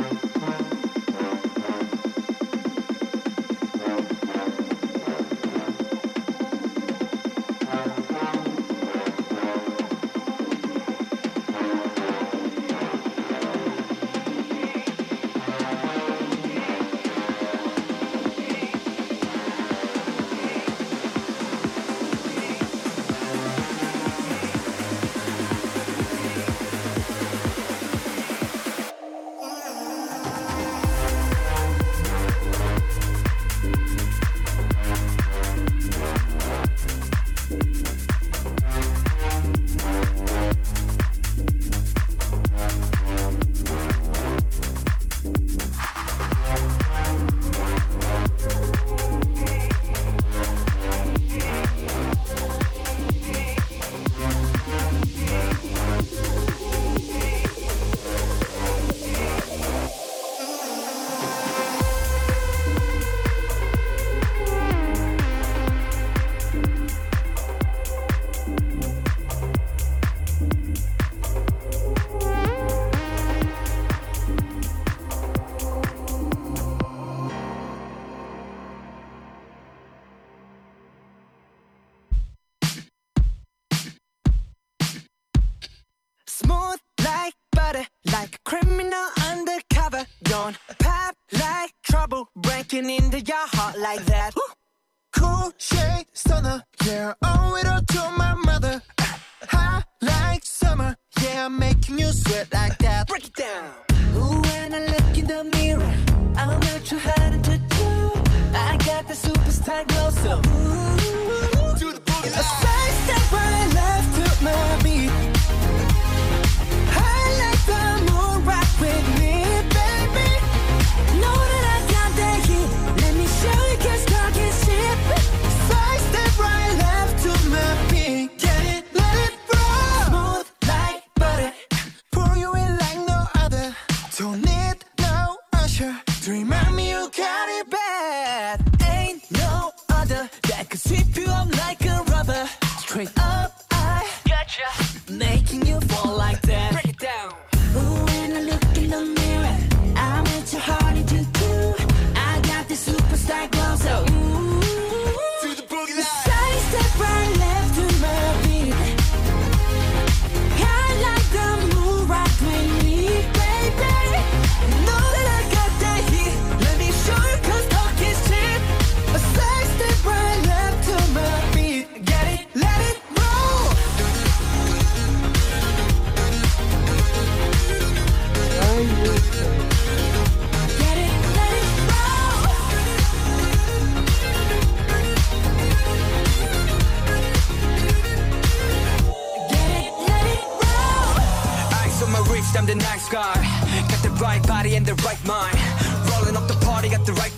night. into your heart like that. Remind me you got it bad. Ain't no other that could sweep you up like a rubber. Straight up, I gotcha. Making you fall like the night sky. Got the right body and the right mind. Rolling up the party, got the right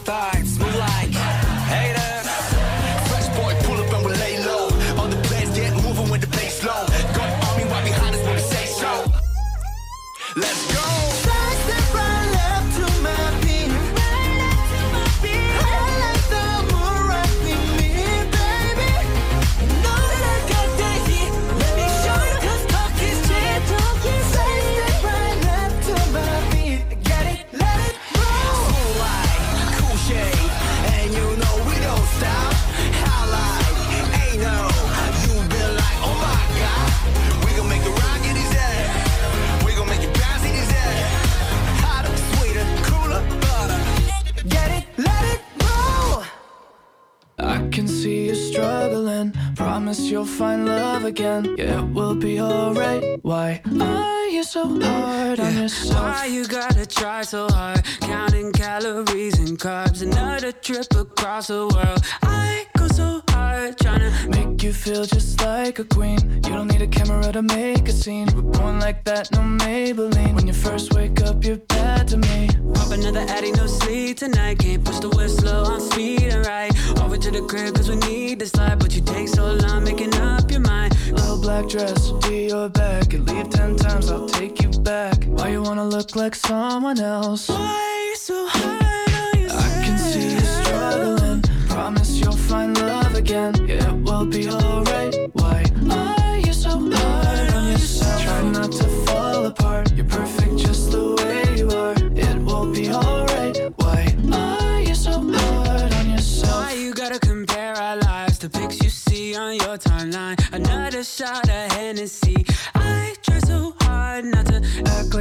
promise you'll find love again. Yeah, it will be alright. Why are you so hard on yourself? Why you gotta try so hard? Counting calories and carbs, another trip across the world. I go so heart to make you feel just like a queen. You don't need a camera to make a scene. We're born like that, no Maybelline. When you first wake up, you're bad to me. Pop another addy, no sleep tonight. Can't push the whistle on speed, alright. Over to the crib, cause we need this life But you take so long making up your mind. Little black dress, be your back. And leave ten times, I'll take you back. Why you wanna look like someone else? Why so hard I can see you struggling. Promise you'll find love again. Yeah, we'll be alright. Why are you so hard on yourself? Try not to fall apart. You're perfect just the way you are. It will be alright. Why are you so hard on yourself? Why you gotta compare our lives? The pics you see on your timeline. Another shot of Hennessy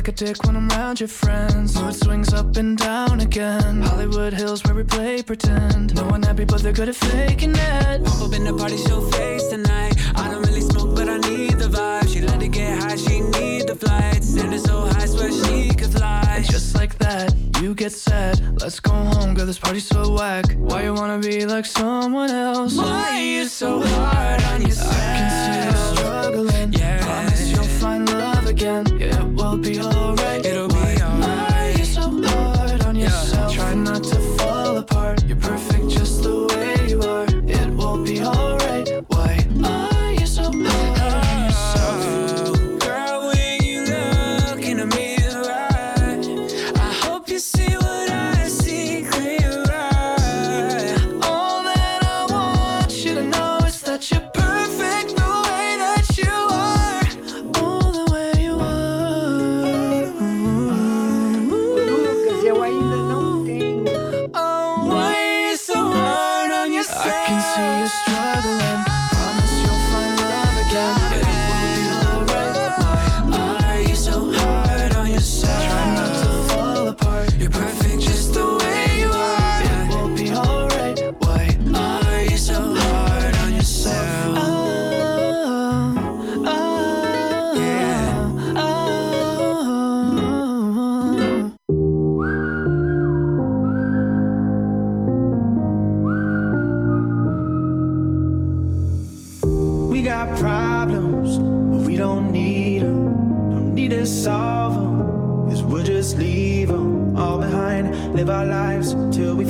like a dick when I'm around your friends. Mood swings up and down again. Hollywood Hills where we play pretend. No one happy, but they're good at faking it. Pop up in the party, show face tonight. I don't really smoke, but I need the vibe. She let it get high, she need the flight. Standing so high, swear she could fly. And just like that, you get sad. Let's go home, girl. This party's so whack. Why you wanna be like someone else? Why are you so hard on yourself? I can see you struggling. Yeah. Promise you'll love again. Yeah, it will be alright. It'll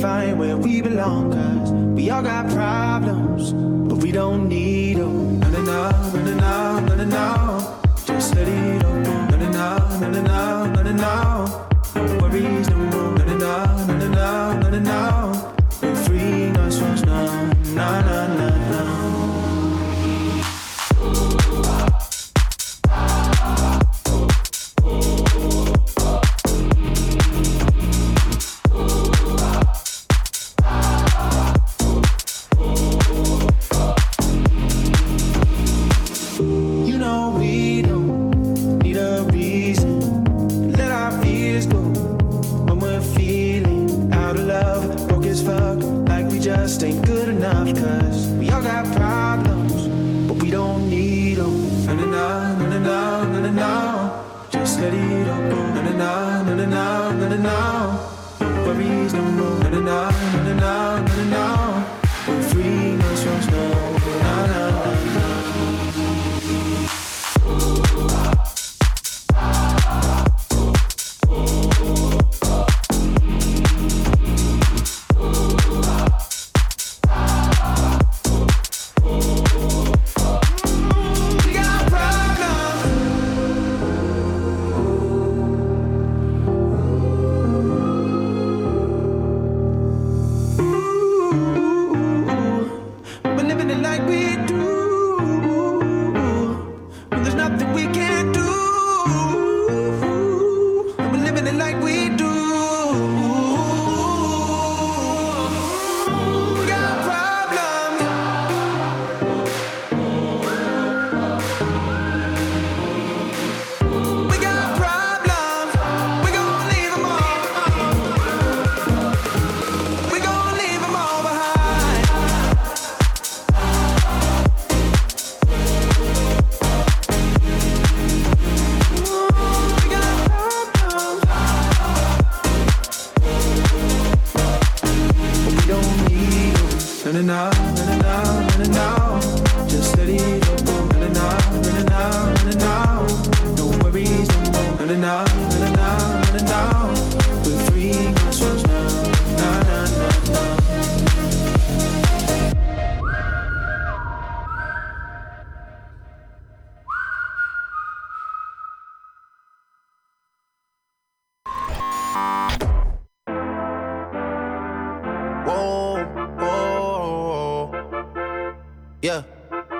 find where we belong, cause we all got problems, but we don't need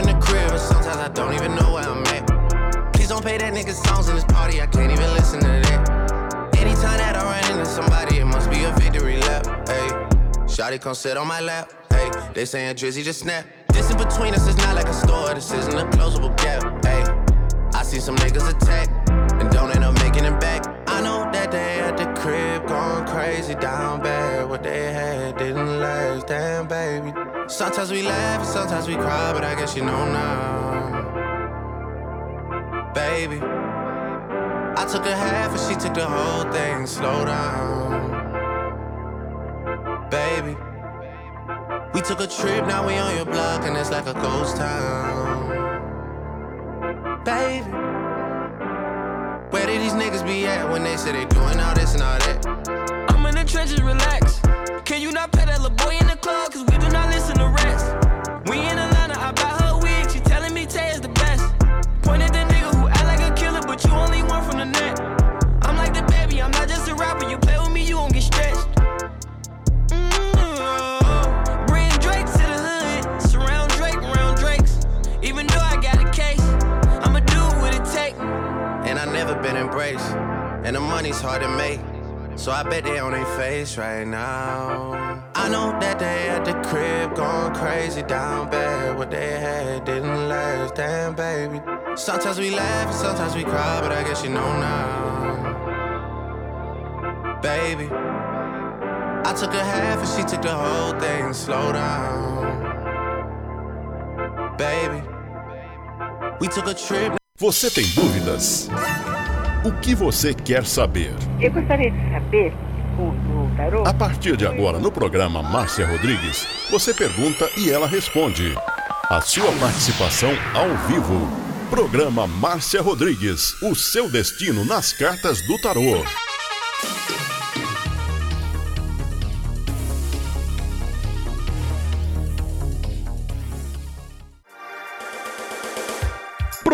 In the crib, and sometimes I don't even know where I'm at. Please don't play that nigga songs in this party, I can't even listen to that. Anytime that I run into somebody, it must be a victory lap. Hey, Shotty come sit on my lap. Hey, they saying Drizzy just snap. This in between us is not like a store, this isn't a closable gap. Hey, I see some niggas attack and don't end up making it back. I know that they at the crib going crazy down bad. What they had didn't last, damn baby. Sometimes we laugh and sometimes we cry, but I guess you know now, baby. I took a half and she took the whole thing. Slow down, baby. We took a trip, now we on your block, and it's like a ghost town. Baby, where did these niggas be at when they say they doing all this and all that? I'm in the trenches, relax. Can you not pet that little boy in the been embraced, and the money's hard to make. So I bet they on their face right now. I know that they at the crib going crazy down bad. What they had didn't last, damn baby. Sometimes we laugh sometimes we cry, but I guess you know now, baby. I took a half and she took the whole thing. Slow down, baby. We took a trip. Você tem dúvidas? O que você quer saber? Eu gostaria de saber, o tarô, A partir de agora, no programa Márcia Rodrigues, você pergunta e ela responde. A sua participação ao vivo. Programa Márcia Rodrigues, o seu destino nas cartas do tarô.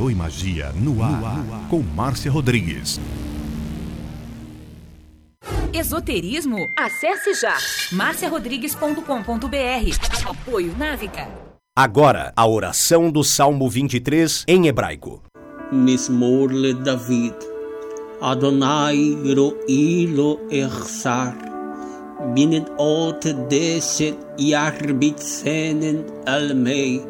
Tarô e Magia no ar, no ar. com Márcia Rodrigues. Esoterismo? Acesse já marciarodrigues.com.br. Apoio Návica. Agora, a oração do Salmo 23 em hebraico. Mismorle David. Adonai ro'i lo echsar. Binet ot deset yarbit senen almei.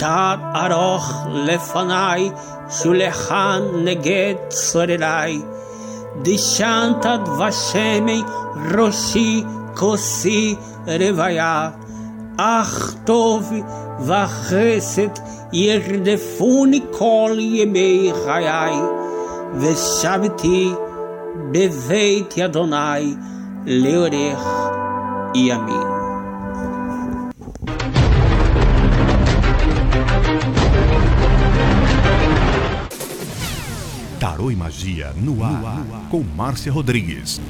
תת ארוך לפניי, שולחן נגד צורריי. דשנת דבשמי ראשי כוסי רוויה. אך טוב וחסד ירדפוני כל ימי חיי, ושבתי בבית אדוני לאורך ימים. Tarô e Magia no ar, com Márcia Rodrigues.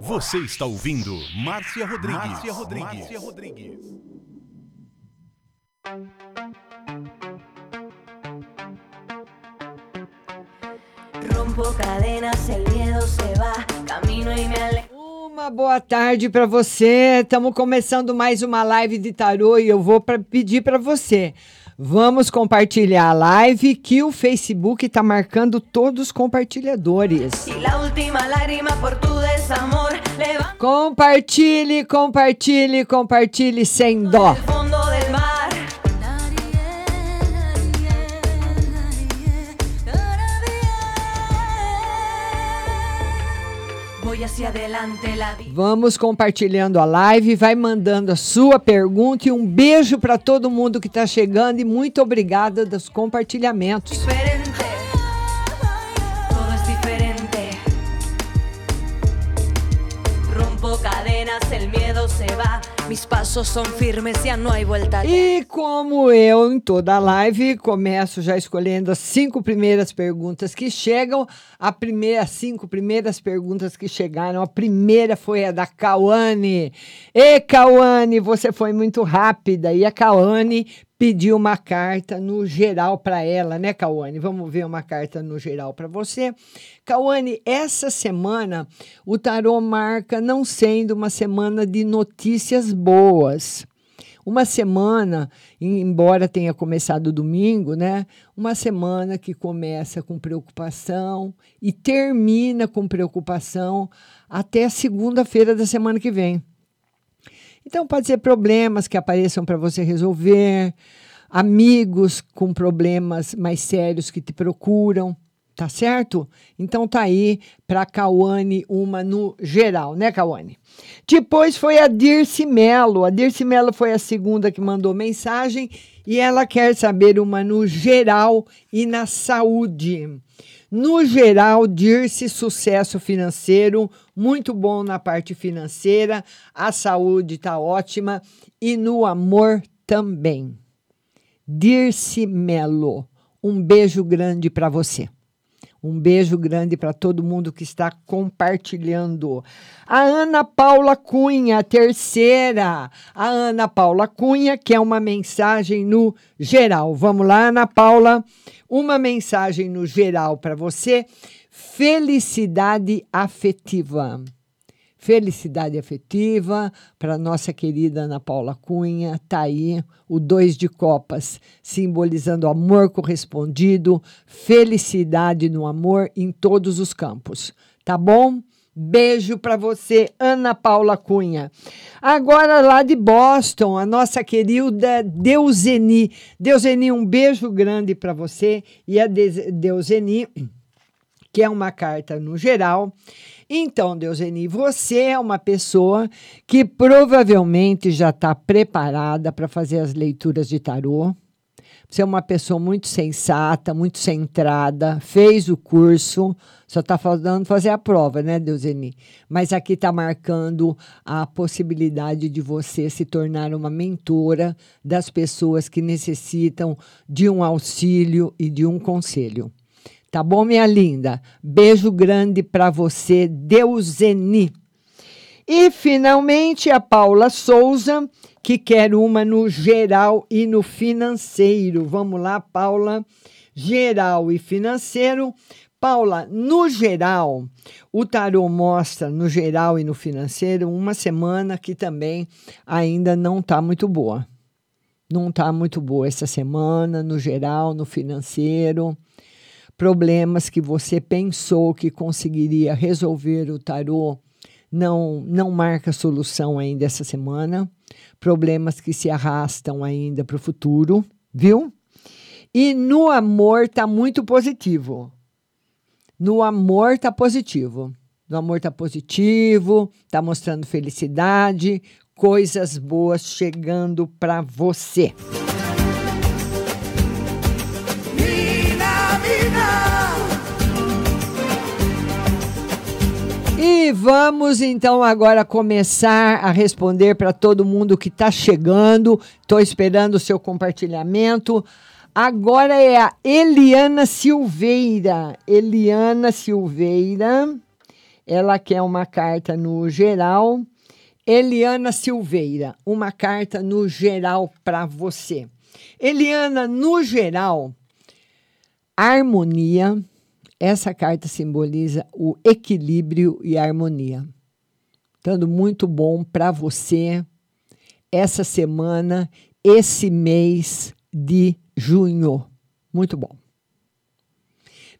Você está ouvindo Márcia Rodrigues. Márcia Rodrigues. Rompo cadenas, el miedo se va, camino y me alejo. Uma boa tarde para você. Estamos começando mais uma live de tarô e eu vou pra, pedir para você. Vamos compartilhar a live que o Facebook está marcando todos os compartilhadores. Compartilhe, compartilhe, compartilhe sem dó. Vamos compartilhando a live, vai mandando a sua pergunta e um beijo para todo mundo que está chegando e muito obrigada dos compartilhamentos. diferente. Mis pasos son firmes, no hay vuelta atrás. E como eu, em toda a live, começo já escolhendo as cinco primeiras perguntas que chegam. A primeira, as cinco primeiras perguntas que chegaram. A primeira foi a da Cauane. E Cauane, você foi muito rápida. E a Cauane pediu uma carta no geral para ela, né, Cauane? Vamos ver uma carta no geral para você. Cauane, essa semana o tarô marca não sendo uma semana de notícias boas. Uma semana, embora tenha começado domingo, né? Uma semana que começa com preocupação e termina com preocupação até segunda-feira da semana que vem. Então, pode ser problemas que apareçam para você resolver, amigos com problemas mais sérios que te procuram, tá certo? Então, tá aí para Cauane uma no geral, né, Cauane? Depois foi a Dirce Melo. A Dirce Melo foi a segunda que mandou mensagem e ela quer saber uma no geral e na saúde. No geral, Dirce, sucesso financeiro, muito bom na parte financeira, a saúde está ótima e no amor também. Dirce Melo, um beijo grande para você. Um beijo grande para todo mundo que está compartilhando. A Ana Paula Cunha, terceira. A Ana Paula Cunha, que é uma mensagem no geral. Vamos lá, Ana Paula. Uma mensagem no geral para você. Felicidade afetiva. Felicidade afetiva para nossa querida Ana Paula Cunha. Tá aí o dois de copas, simbolizando amor correspondido, felicidade no amor em todos os campos. Tá bom? Beijo para você, Ana Paula Cunha. Agora lá de Boston, a nossa querida Deuseni. Deuseni, um beijo grande para você e a De- Deuseni, que é uma carta no geral. Então, Deuseni, você é uma pessoa que provavelmente já está preparada para fazer as leituras de tarô. Você é uma pessoa muito sensata, muito centrada, fez o curso, só está faltando fazer a prova, né, Deuseni? Mas aqui está marcando a possibilidade de você se tornar uma mentora das pessoas que necessitam de um auxílio e de um conselho. Tá bom, minha linda? Beijo grande para você, Deuseni. E finalmente a Paula Souza, que quer uma no geral e no financeiro. Vamos lá, Paula. Geral e financeiro. Paula, no geral, o tarô mostra no geral e no financeiro uma semana que também ainda não está muito boa. Não está muito boa essa semana, no geral, no financeiro problemas que você pensou que conseguiria resolver o tarô não não marca solução ainda essa semana, problemas que se arrastam ainda para o futuro, viu? E no amor tá muito positivo. No amor tá positivo. No amor tá positivo, tá mostrando felicidade, coisas boas chegando para você. E vamos então agora começar a responder para todo mundo que está chegando. Estou esperando o seu compartilhamento. Agora é a Eliana Silveira. Eliana Silveira. Ela quer uma carta no geral. Eliana Silveira, uma carta no geral para você. Eliana, no geral, harmonia. Essa carta simboliza o equilíbrio e a harmonia. Estando muito bom para você essa semana, esse mês de junho. Muito bom.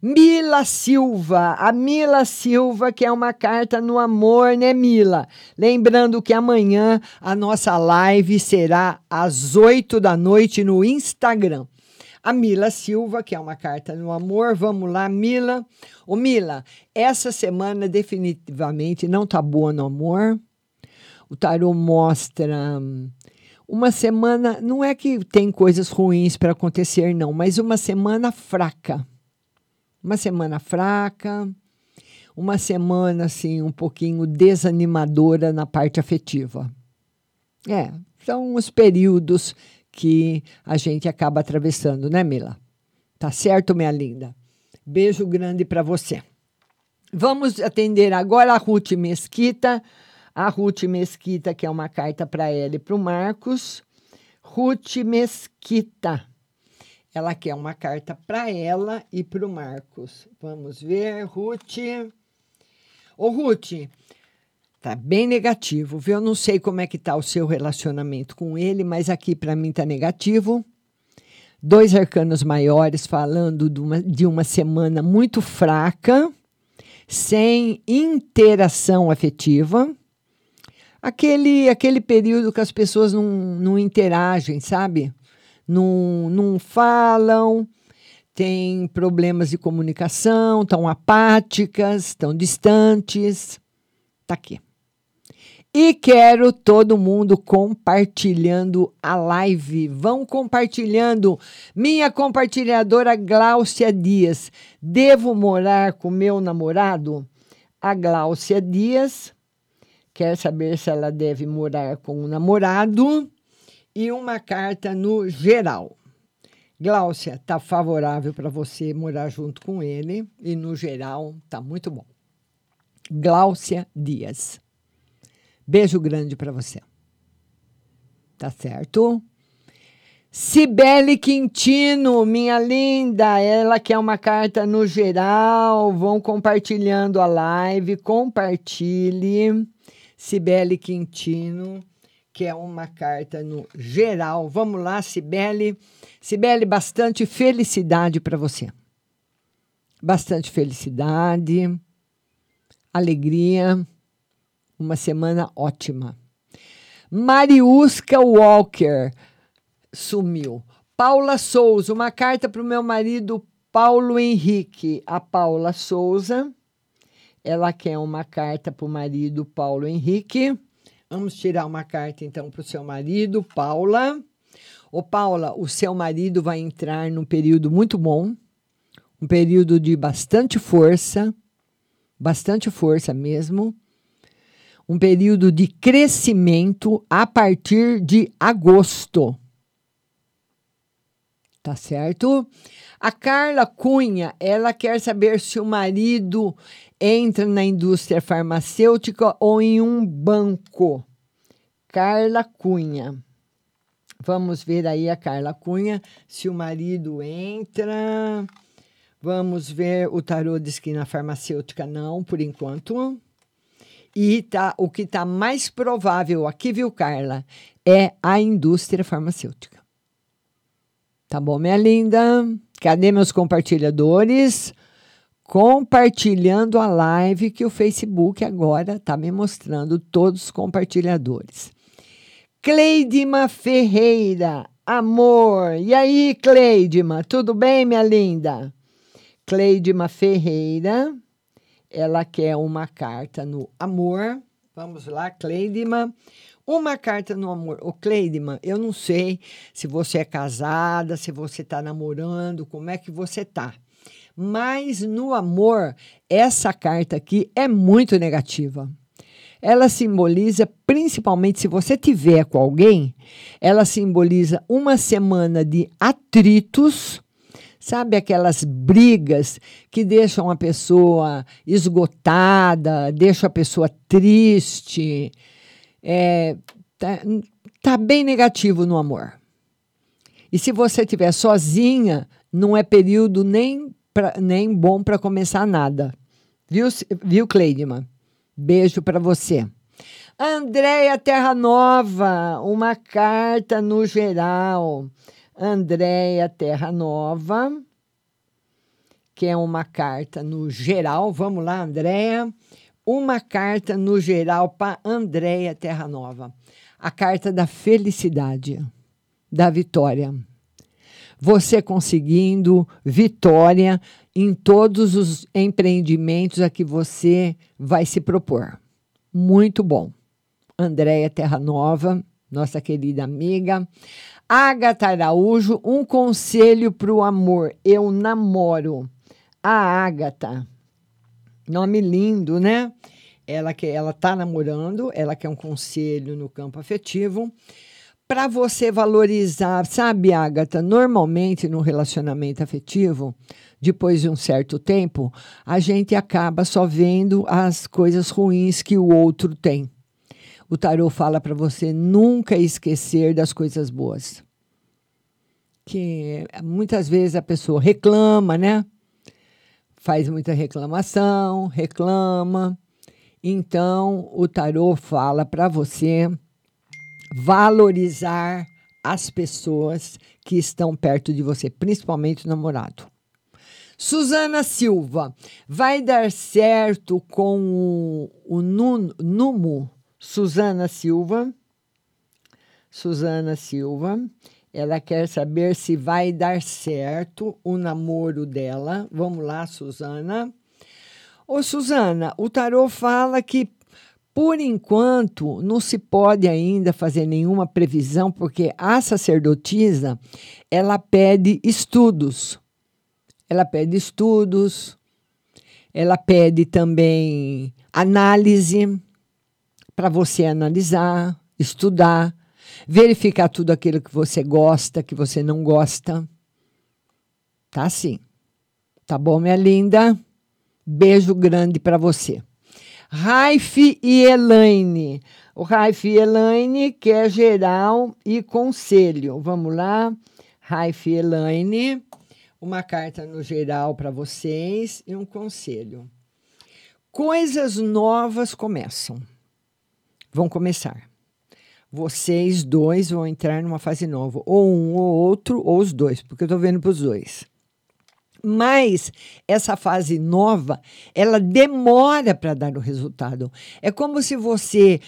Mila Silva, a Mila Silva, que é uma carta no amor, né, Mila? Lembrando que amanhã a nossa live será às 8 da noite no Instagram. A Mila Silva, que é uma carta no amor. Vamos lá, Mila. Ô, Mila, essa semana definitivamente não tá boa no amor. O tarô mostra hum, uma semana, não é que tem coisas ruins para acontecer, não, mas uma semana fraca. Uma semana fraca, uma semana assim um pouquinho desanimadora na parte afetiva. É, são os períodos que a gente acaba atravessando, né, Mila? Tá certo, minha linda? Beijo grande para você. Vamos atender agora a Ruth Mesquita. A Ruth Mesquita, que é uma carta para ela e para o Marcos. Ruth Mesquita. Ela quer uma carta para ela e para o Marcos. Vamos ver, Ruth. Ô, Ruth, tá bem negativo, viu? Eu não sei como é que tá o seu relacionamento com ele, mas aqui para mim tá negativo. Dois arcanos maiores falando de uma, de uma semana muito fraca, sem interação afetiva. Aquele, aquele período que as pessoas não, não interagem, sabe? não, não falam, têm problemas de comunicação, estão apáticas, estão distantes. Está aqui. E quero todo mundo compartilhando a live. Vão compartilhando. Minha compartilhadora Gláucia Dias. Devo morar com meu namorado? A Gláucia Dias quer saber se ela deve morar com o namorado e uma carta no geral. Gláucia, tá favorável para você morar junto com ele e no geral tá muito bom. Gláucia Dias. Beijo grande para você. Tá certo? Cibele Quintino, minha linda, ela quer uma carta no geral. Vão compartilhando a live, compartilhe. Cibele Quintino que é uma carta no geral. Vamos lá, Cibele. Cibele, bastante felicidade para você. Bastante felicidade, alegria, uma semana ótima. Mariusca Walker sumiu. Paula Souza, uma carta para o meu marido Paulo Henrique. A Paula Souza, ela quer uma carta para o marido Paulo Henrique. Vamos tirar uma carta então para o seu marido, Paula. Ô, Paula, o seu marido vai entrar num período muito bom, um período de bastante força, bastante força mesmo, um período de crescimento a partir de agosto. Tá certo? A Carla Cunha, ela quer saber se o marido entra na indústria farmacêutica ou em um banco. Carla Cunha. Vamos ver aí a Carla Cunha, se o marido entra. Vamos ver, o tarô diz que na farmacêutica não, por enquanto. E tá, o que está mais provável aqui, viu, Carla, é a indústria farmacêutica. Tá bom, minha linda? Cadê meus compartilhadores? compartilhando a live que o Facebook agora está me mostrando todos os compartilhadores. Cleidima Ferreira, amor. E aí, Cleidima, tudo bem, minha linda? Cleidima Ferreira, ela quer uma carta no amor. Vamos lá, Cleidima. Uma carta no amor. Ô, Cleidima, eu não sei se você é casada, se você está namorando, como é que você tá. Mas no amor, essa carta aqui é muito negativa. Ela simboliza, principalmente se você tiver com alguém, ela simboliza uma semana de atritos, sabe aquelas brigas que deixam a pessoa esgotada, deixam a pessoa triste. É, tá, tá bem negativo no amor. E se você estiver sozinha, não é período nem pra, nem bom para começar nada. Viu, viu Cleidman? Beijo para você. Andréia Terra Nova, uma carta no geral. Andréia Terra Nova, que é uma carta no geral. Vamos lá, Andréia. Uma carta no geral para Andréia Terra Nova. A carta da felicidade, da vitória. Você conseguindo vitória em todos os empreendimentos a que você vai se propor. Muito bom. Andréia Terra Nova, nossa querida amiga. Agatha Araújo, um conselho para o amor. Eu namoro. A Agatha, nome lindo, né? Ela que ela tá namorando, ela quer um conselho no campo afetivo para você valorizar, sabe, Agatha? Normalmente no relacionamento afetivo, depois de um certo tempo, a gente acaba só vendo as coisas ruins que o outro tem. O tarô fala para você nunca esquecer das coisas boas. Que muitas vezes a pessoa reclama, né? Faz muita reclamação, reclama. Então, o tarô fala para você valorizar as pessoas que estão perto de você, principalmente o namorado. Suzana Silva, vai dar certo com o, o Numo? Suzana Silva. Suzana Silva. Ela quer saber se vai dar certo o namoro dela. Vamos lá, Suzana. Ô, Suzana, o tarô fala que por enquanto, não se pode ainda fazer nenhuma previsão, porque a sacerdotisa ela pede estudos. Ela pede estudos, ela pede também análise para você analisar, estudar, verificar tudo aquilo que você gosta, que você não gosta. Tá assim. Tá bom, minha linda? Beijo grande para você. Raif e Elaine. O Raif e Elaine quer geral e conselho. Vamos lá. Raif e Elaine. Uma carta no geral para vocês e um conselho. Coisas novas começam. Vão começar. Vocês dois vão entrar numa fase nova. Ou um ou outro, ou os dois, porque eu estou vendo para os dois. Mas essa fase nova, ela demora para dar o resultado. É como se você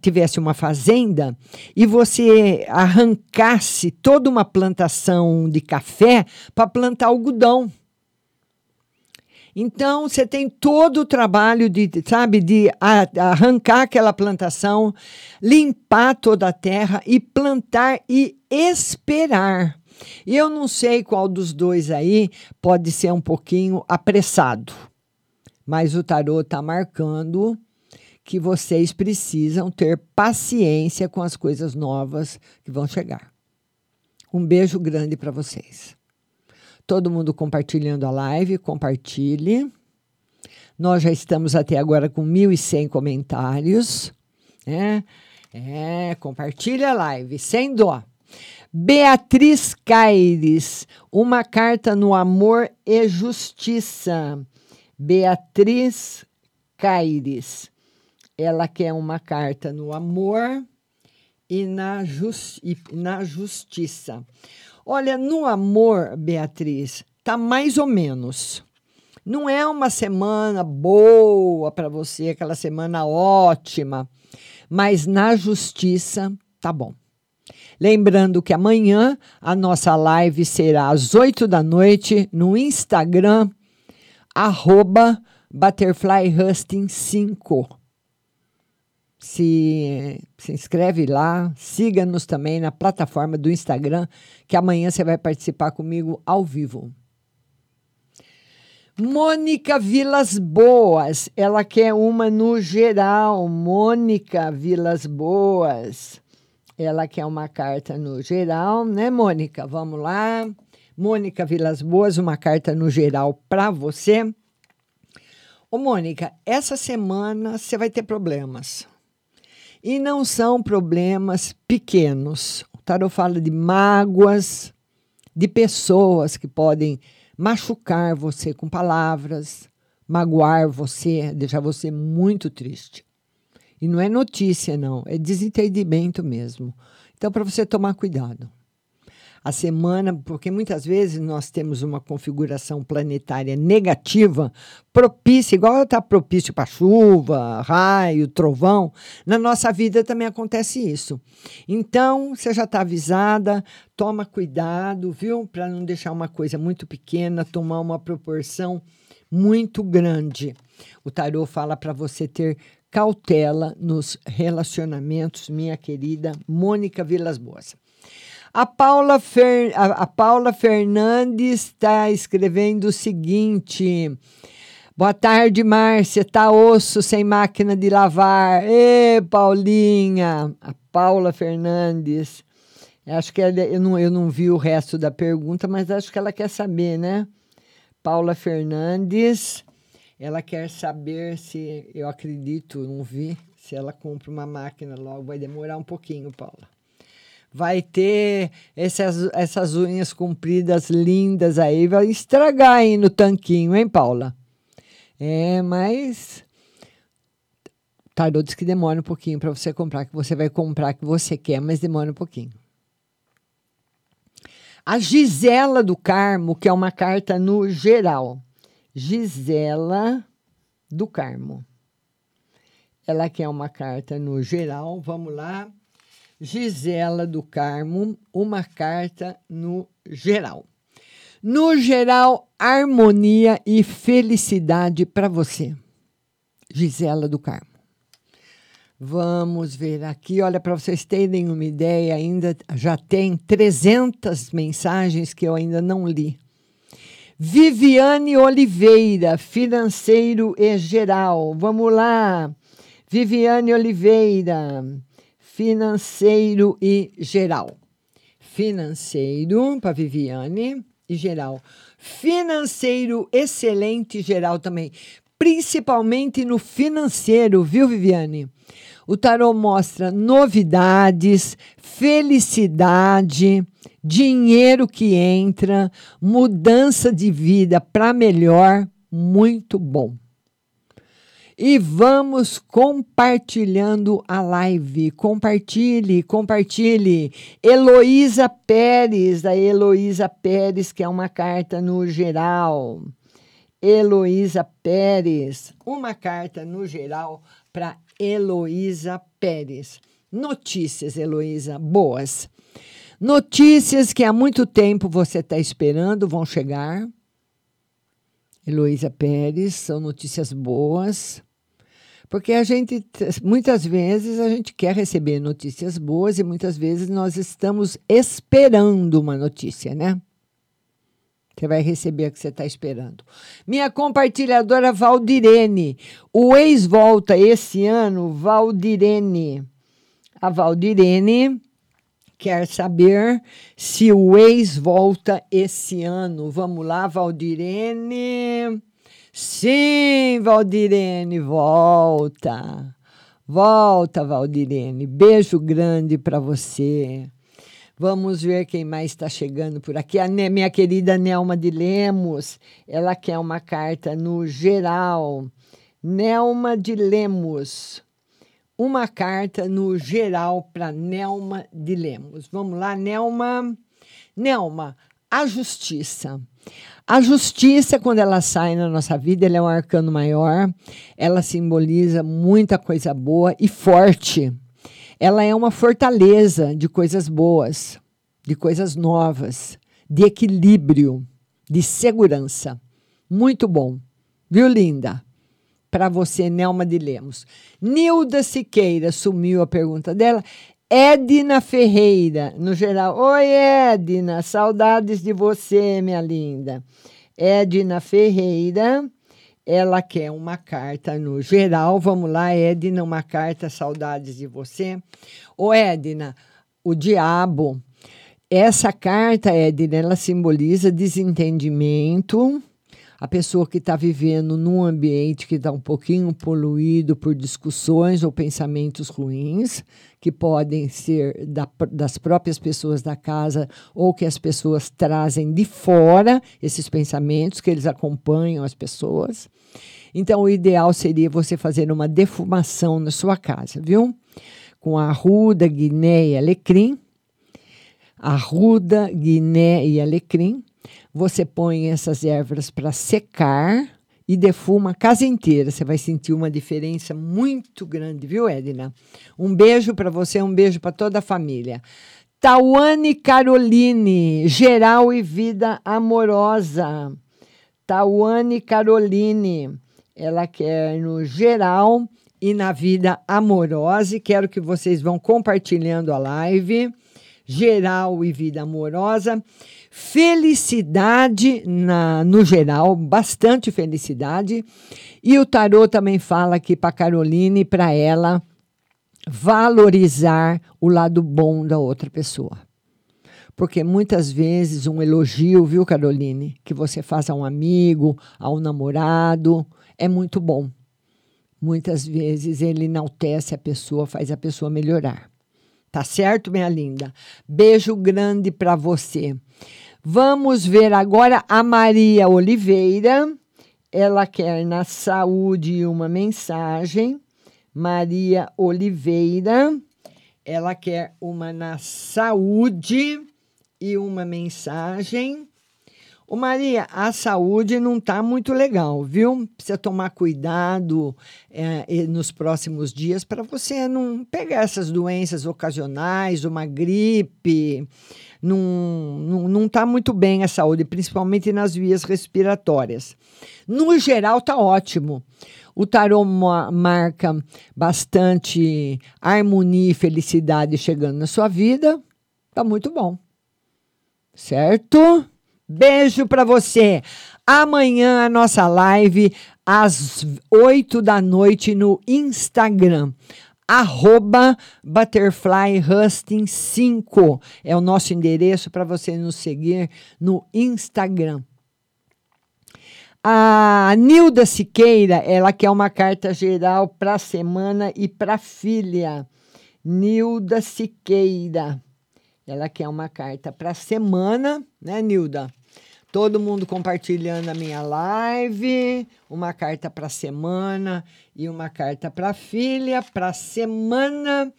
tivesse uma fazenda e você arrancasse toda uma plantação de café para plantar algodão. Então, você tem todo o trabalho de, sabe, de arrancar aquela plantação, limpar toda a terra e plantar e esperar. E eu não sei qual dos dois aí pode ser um pouquinho apressado, mas o tarô está marcando que vocês precisam ter paciência com as coisas novas que vão chegar. Um beijo grande para vocês. Todo mundo compartilhando a live, compartilhe. Nós já estamos até agora com 1.100 comentários. Né? É, compartilha a live, sem dó. Beatriz Caires, uma carta no amor e justiça. Beatriz Caires, ela quer uma carta no amor e na, e na justiça. Olha, no amor, Beatriz, tá mais ou menos. Não é uma semana boa para você, aquela semana ótima, mas na justiça tá bom. Lembrando que amanhã a nossa live será às 8 da noite no Instagram, arroba butterflyhusting5. Se, se inscreve lá, siga-nos também na plataforma do Instagram, que amanhã você vai participar comigo ao vivo. Mônica Vilas Boas, ela quer uma no geral. Mônica Vilas Boas. Ela quer uma carta no geral, né, Mônica? Vamos lá. Mônica Vilas Boas, uma carta no geral para você. Ô, Mônica, essa semana você vai ter problemas. E não são problemas pequenos. O tarot fala de mágoas, de pessoas que podem machucar você com palavras, magoar você, deixar você muito triste. E não é notícia, não, é desentendimento mesmo. Então, para você tomar cuidado. A semana, porque muitas vezes nós temos uma configuração planetária negativa, propícia, igual está propício para chuva, raio, trovão, na nossa vida também acontece isso. Então, você já está avisada, toma cuidado, viu? Para não deixar uma coisa muito pequena, tomar uma proporção muito grande. O tarô fala para você ter cautela nos relacionamentos, minha querida Mônica Vilas Boas. A Paula, Fer, a, Paula Fernandes está escrevendo o seguinte. Boa tarde, Márcia. Tá osso sem máquina de lavar. Ê, Paulinha. A Paula Fernandes. Acho que ela, eu, não, eu não vi o resto da pergunta, mas acho que ela quer saber, né? Paula Fernandes. Ela quer saber se, eu acredito, não vi, se ela compra uma máquina logo. Vai demorar um pouquinho, Paula vai ter essas, essas unhas compridas lindas aí, vai estragar aí no tanquinho, hein, Paula? É, mas Tarô diz que demora um pouquinho para você comprar, que você vai comprar que você quer, mas demora um pouquinho. A Gisela do Carmo, que é uma carta no geral. Gisela do Carmo. Ela quer uma carta no geral. Vamos lá. Gisela do Carmo, uma carta no geral. No geral, harmonia e felicidade para você. Gisela do Carmo. Vamos ver aqui, olha, para vocês terem uma ideia, ainda já tem 300 mensagens que eu ainda não li. Viviane Oliveira, financeiro e geral. Vamos lá. Viviane Oliveira financeiro e geral. Financeiro para Viviane e geral. Financeiro excelente geral também, principalmente no financeiro, viu, Viviane? O tarô mostra novidades, felicidade, dinheiro que entra, mudança de vida para melhor, muito bom e vamos compartilhando a live. Compartilhe, compartilhe. Heloísa Pérez, da Heloísa Pérez, que é uma carta no geral. Heloísa Pérez, uma carta no geral para Heloísa Pérez. Notícias, Heloísa, boas. Notícias que há muito tempo você está esperando vão chegar. Heloísa Pérez, são notícias boas. Porque a gente, muitas vezes, a gente quer receber notícias boas e muitas vezes nós estamos esperando uma notícia, né? Você vai receber a que você está esperando. Minha compartilhadora Valdirene. O ex volta esse ano, Valdirene. A Valdirene quer saber se o ex volta esse ano. Vamos lá, Valdirene. Sim, Valdirene, volta. Volta, Valdirene. Beijo grande para você. Vamos ver quem mais está chegando por aqui. A minha querida Nelma de Lemos. Ela quer uma carta no geral. Nelma de Lemos uma carta no geral para Nelma de Lemos. Vamos lá, Nelma. Nelma, a justiça. A justiça, quando ela sai na nossa vida, ela é um arcano maior, ela simboliza muita coisa boa e forte. Ela é uma fortaleza de coisas boas, de coisas novas, de equilíbrio, de segurança. Muito bom. Viu, linda? Para você, Nelma de Lemos. Nilda Siqueira sumiu a pergunta dela. Edna Ferreira, no geral. Oi, Edna, saudades de você, minha linda. Edna Ferreira, ela quer uma carta no geral. Vamos lá, Edna, uma carta, saudades de você. Ô, Edna, o diabo. Essa carta, Edna, ela simboliza desentendimento, a pessoa que está vivendo num ambiente que está um pouquinho poluído por discussões ou pensamentos ruins, que podem ser da, das próprias pessoas da casa ou que as pessoas trazem de fora esses pensamentos, que eles acompanham as pessoas. Então, o ideal seria você fazer uma defumação na sua casa, viu? Com arruda, guiné e alecrim arruda, guiné e alecrim. Você põe essas ervas para secar e defuma a casa inteira. Você vai sentir uma diferença muito grande, viu, Edna? Um beijo para você, um beijo para toda a família. Tawane Caroline, geral e vida amorosa. Tawane Caroline, ela quer no geral e na vida amorosa. E quero que vocês vão compartilhando a live. Geral e vida amorosa. Felicidade na, no geral, bastante felicidade. E o tarô também fala aqui para Caroline, para ela valorizar o lado bom da outra pessoa. Porque muitas vezes um elogio, viu, Caroline, que você faz a um amigo, a um namorado, é muito bom. Muitas vezes ele enaltece a pessoa, faz a pessoa melhorar. Tá certo, minha linda? Beijo grande para você. Vamos ver agora a Maria Oliveira. Ela quer na saúde uma mensagem. Maria Oliveira. Ela quer uma na saúde e uma mensagem. Ô Maria, a saúde não está muito legal, viu? Precisa tomar cuidado é, nos próximos dias para você não pegar essas doenças ocasionais, uma gripe. Não, não, não tá muito bem a saúde, principalmente nas vias respiratórias. No geral, tá ótimo. O tarô marca bastante harmonia e felicidade chegando na sua vida. Tá muito bom. Certo? Beijo para você. Amanhã a nossa live às 8 da noite no Instagram. Arroba Butterfly Husting 5 é o nosso endereço para você nos seguir no Instagram. A Nilda Siqueira, ela quer uma carta geral para a semana e para a filha. Nilda Siqueira. Ela quer uma carta para a semana, né, Nilda? Todo mundo compartilhando a minha live, uma carta para semana e uma carta para filha para semana.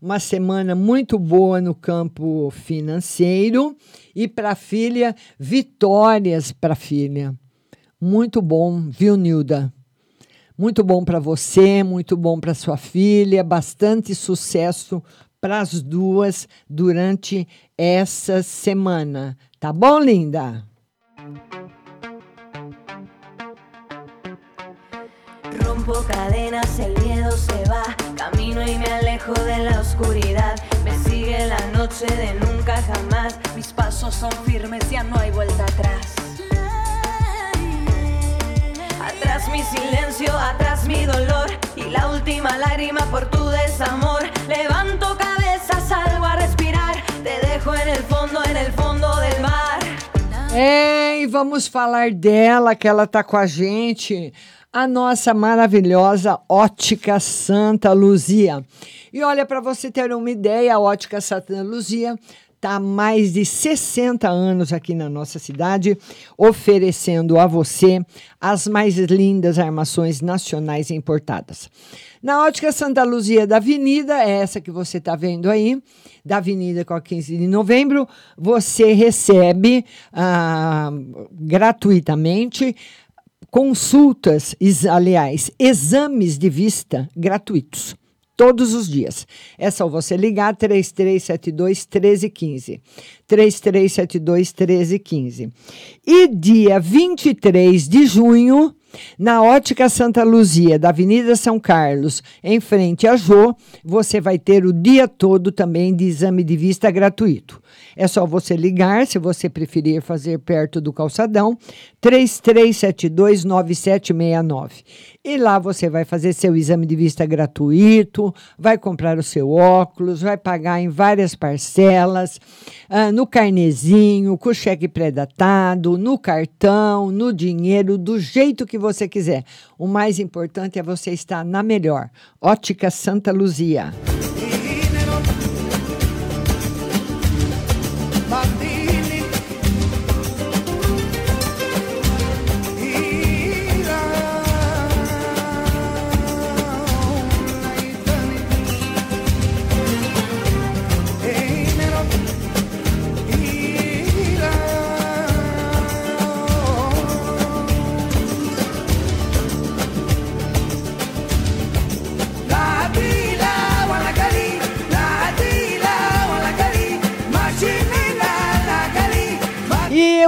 Uma semana muito boa no campo financeiro e para filha, vitórias para filha. Muito bom, viu, Nilda? Muito bom para você, muito bom para sua filha, bastante sucesso para as duas durante essa semana. Tá bom, linda? Rompo cadenas, el miedo se va, camino y me alejo de la oscuridad. Me sigue la noche de nunca jamás, mis pasos son firmes, ya no hay vuelta atrás. Atrás mi silencio, atrás mi dolor y la última lágrima por tu desamor. Levanto cabeza, salgo a respirar, te dejo en el fondo, en el fondo del mar. É, e vamos falar dela, que ela tá com a gente, a nossa maravilhosa Ótica Santa Luzia. E olha, para você ter uma ideia, a Ótica Santa Luzia está há mais de 60 anos aqui na nossa cidade, oferecendo a você as mais lindas armações nacionais importadas. Na Ótica Santa Luzia da Avenida, é essa que você está vendo aí, da Avenida com a 15 de novembro, você recebe ah, gratuitamente consultas, aliás, exames de vista gratuitos todos os dias. É só você ligar 3372 1315. 3372 1315. E dia 23 de junho, na Ótica Santa Luzia, da Avenida São Carlos, em frente a Jô, você vai ter o dia todo também de exame de vista gratuito. É só você ligar, se você preferir fazer perto do calçadão, 3372 9769. E lá você vai fazer seu exame de vista gratuito, vai comprar o seu óculos, vai pagar em várias parcelas, ah, no carnezinho, com cheque pré-datado, no cartão, no dinheiro, do jeito que você quiser. O mais importante é você estar na melhor. Ótica Santa Luzia.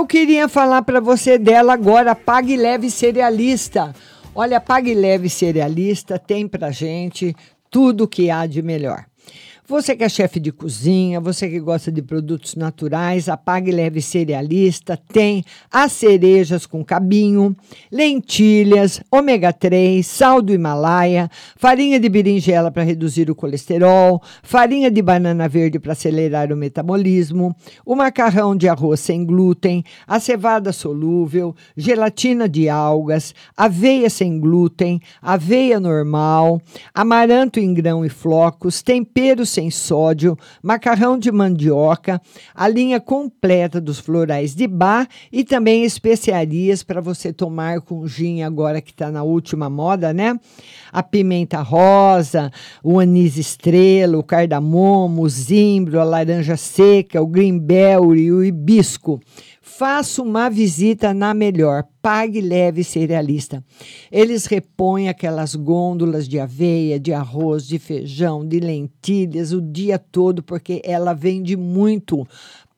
Queria falar para você dela agora, Pague Leve Cerealista. Olha, Pague Leve Cerealista tem pra gente tudo que há de melhor. Você que é chefe de cozinha, você que gosta de produtos naturais, a Pague Leve Cerealista tem as cerejas com cabinho, lentilhas, ômega 3, sal do Himalaia, farinha de berinjela para reduzir o colesterol, farinha de banana verde para acelerar o metabolismo, o macarrão de arroz sem glúten, a cevada solúvel, gelatina de algas, aveia sem glúten, aveia normal, amaranto em grão e flocos, temperos sem sódio, macarrão de mandioca, a linha completa dos florais de bar e também especiarias para você tomar com gin agora que está na última moda, né? A pimenta rosa, o anis estrela, o cardamomo, o zimbro, a laranja seca, o greenberry, o hibisco. Faça uma visita na melhor, pague leve cerealista. Eles repõem aquelas gôndolas de aveia, de arroz, de feijão, de lentilhas o dia todo, porque ela vende muito.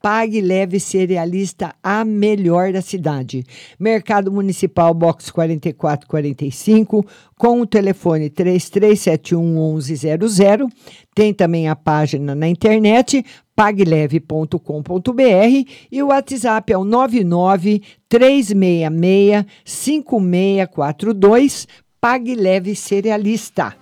Pague leve cerealista a melhor da cidade. Mercado Municipal Box 4445 com o telefone 3371 1100. Tem também a página na internet pagleve.com.br e o WhatsApp é o 99 366 5642 Pague Leve Cerealista.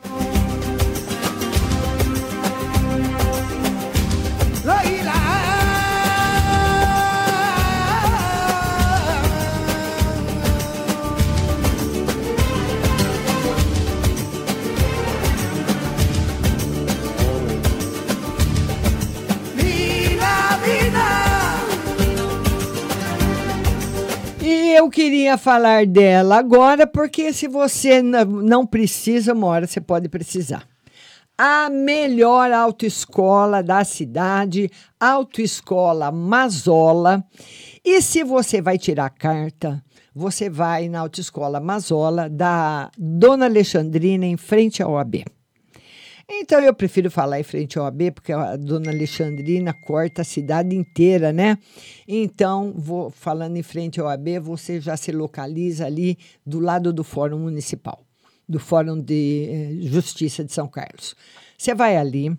Queria falar dela agora, porque se você não precisa, uma hora você pode precisar. A melhor autoescola da cidade, Autoescola Mazola. E se você vai tirar carta, você vai na Autoescola Mazola da Dona Alexandrina, em frente ao AB. Então eu prefiro falar em frente ao AB, porque a dona Alexandrina corta a cidade inteira, né? Então, vou falando em frente ao AB, você já se localiza ali do lado do Fórum Municipal, do Fórum de eh, Justiça de São Carlos. Você vai ali,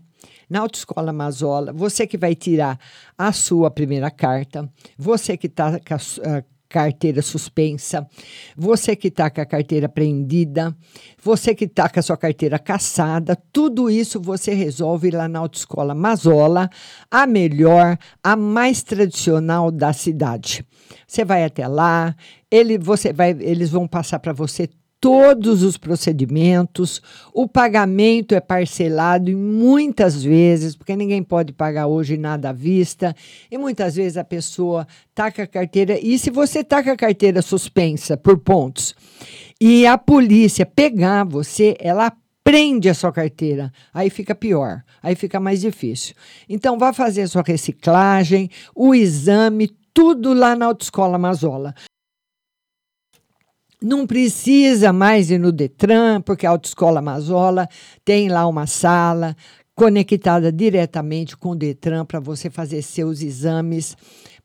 na Autoescola Mazola, você que vai tirar a sua primeira carta, você que está com a a carteira suspensa, você que está com a carteira prendida, você que está com a sua carteira caçada, tudo isso você resolve lá na Autoescola Mazola, a melhor, a mais tradicional da cidade. Você vai até lá, ele, você vai, eles vão passar para você todos os procedimentos, o pagamento é parcelado em muitas vezes, porque ninguém pode pagar hoje nada à vista, e muitas vezes a pessoa com a carteira, e se você com a carteira suspensa por pontos, e a polícia pegar você, ela prende a sua carteira, aí fica pior, aí fica mais difícil. Então, vá fazer a sua reciclagem, o exame, tudo lá na Autoescola Mazola. Não precisa mais ir no Detran, porque a Autoescola Mazola tem lá uma sala conectada diretamente com o Detran para você fazer seus exames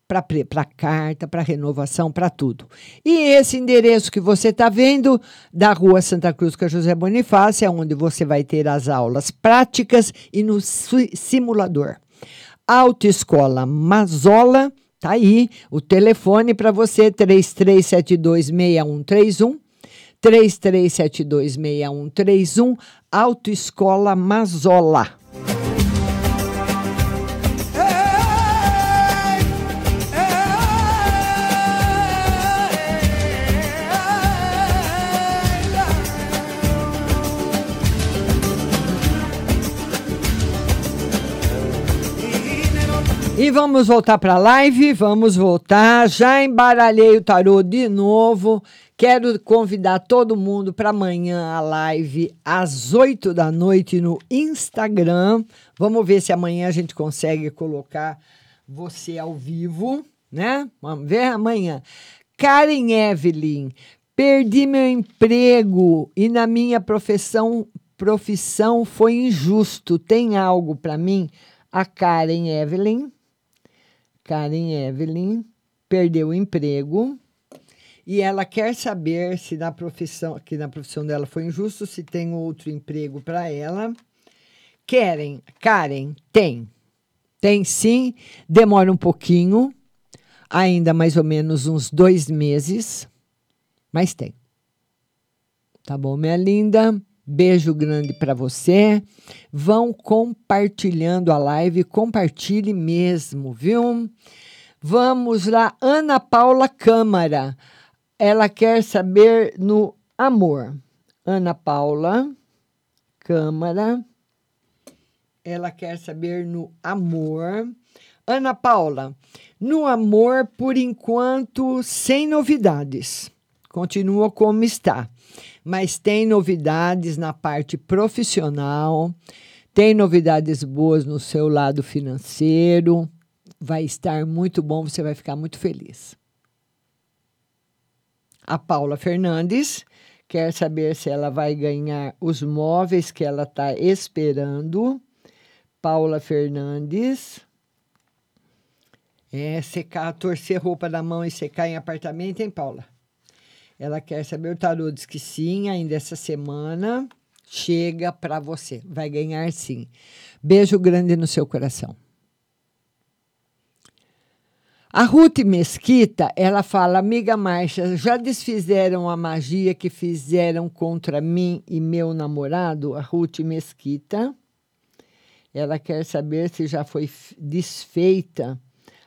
para carta, para renovação, para tudo. E esse endereço que você está vendo, da Rua Santa Cruz com José Bonifácio, é onde você vai ter as aulas práticas e no si- simulador. Autoescola Mazola, tá aí o telefone para você, 33726131. 33726131, Autoescola Mazola. E vamos voltar para a live, vamos voltar. Já embaralhei o tarô de novo. Quero convidar todo mundo para amanhã a live às 8 da noite no Instagram. Vamos ver se amanhã a gente consegue colocar você ao vivo, né? Vamos ver amanhã. Karen Evelyn, perdi meu emprego e na minha profissão profissão foi injusto. Tem algo para mim? A Karen Evelyn. Karen Evelyn, perdeu o emprego e ela quer saber se na profissão, que na profissão dela foi injusto, se tem outro emprego para ela. Querem, Karen, tem. Tem sim, demora um pouquinho, ainda mais ou menos uns dois meses, mas tem. Tá bom, minha linda? Beijo grande para você. Vão compartilhando a live, compartilhe mesmo, viu? Vamos lá, Ana Paula Câmara. Ela quer saber no amor. Ana Paula Câmara. Ela quer saber no amor. Ana Paula, no amor, por enquanto, sem novidades. Continua como está. Mas tem novidades na parte profissional, tem novidades boas no seu lado financeiro. Vai estar muito bom, você vai ficar muito feliz. A Paula Fernandes quer saber se ela vai ganhar os móveis que ela está esperando. Paula Fernandes. É, secar, torcer roupa da mão e secar em apartamento, hein, Paula? Ela quer saber, o tarô diz que sim, ainda essa semana chega para você. Vai ganhar sim. Beijo grande no seu coração. A Ruth Mesquita, ela fala, amiga Marcia, já desfizeram a magia que fizeram contra mim e meu namorado? A Ruth Mesquita. Ela quer saber se já foi desfeita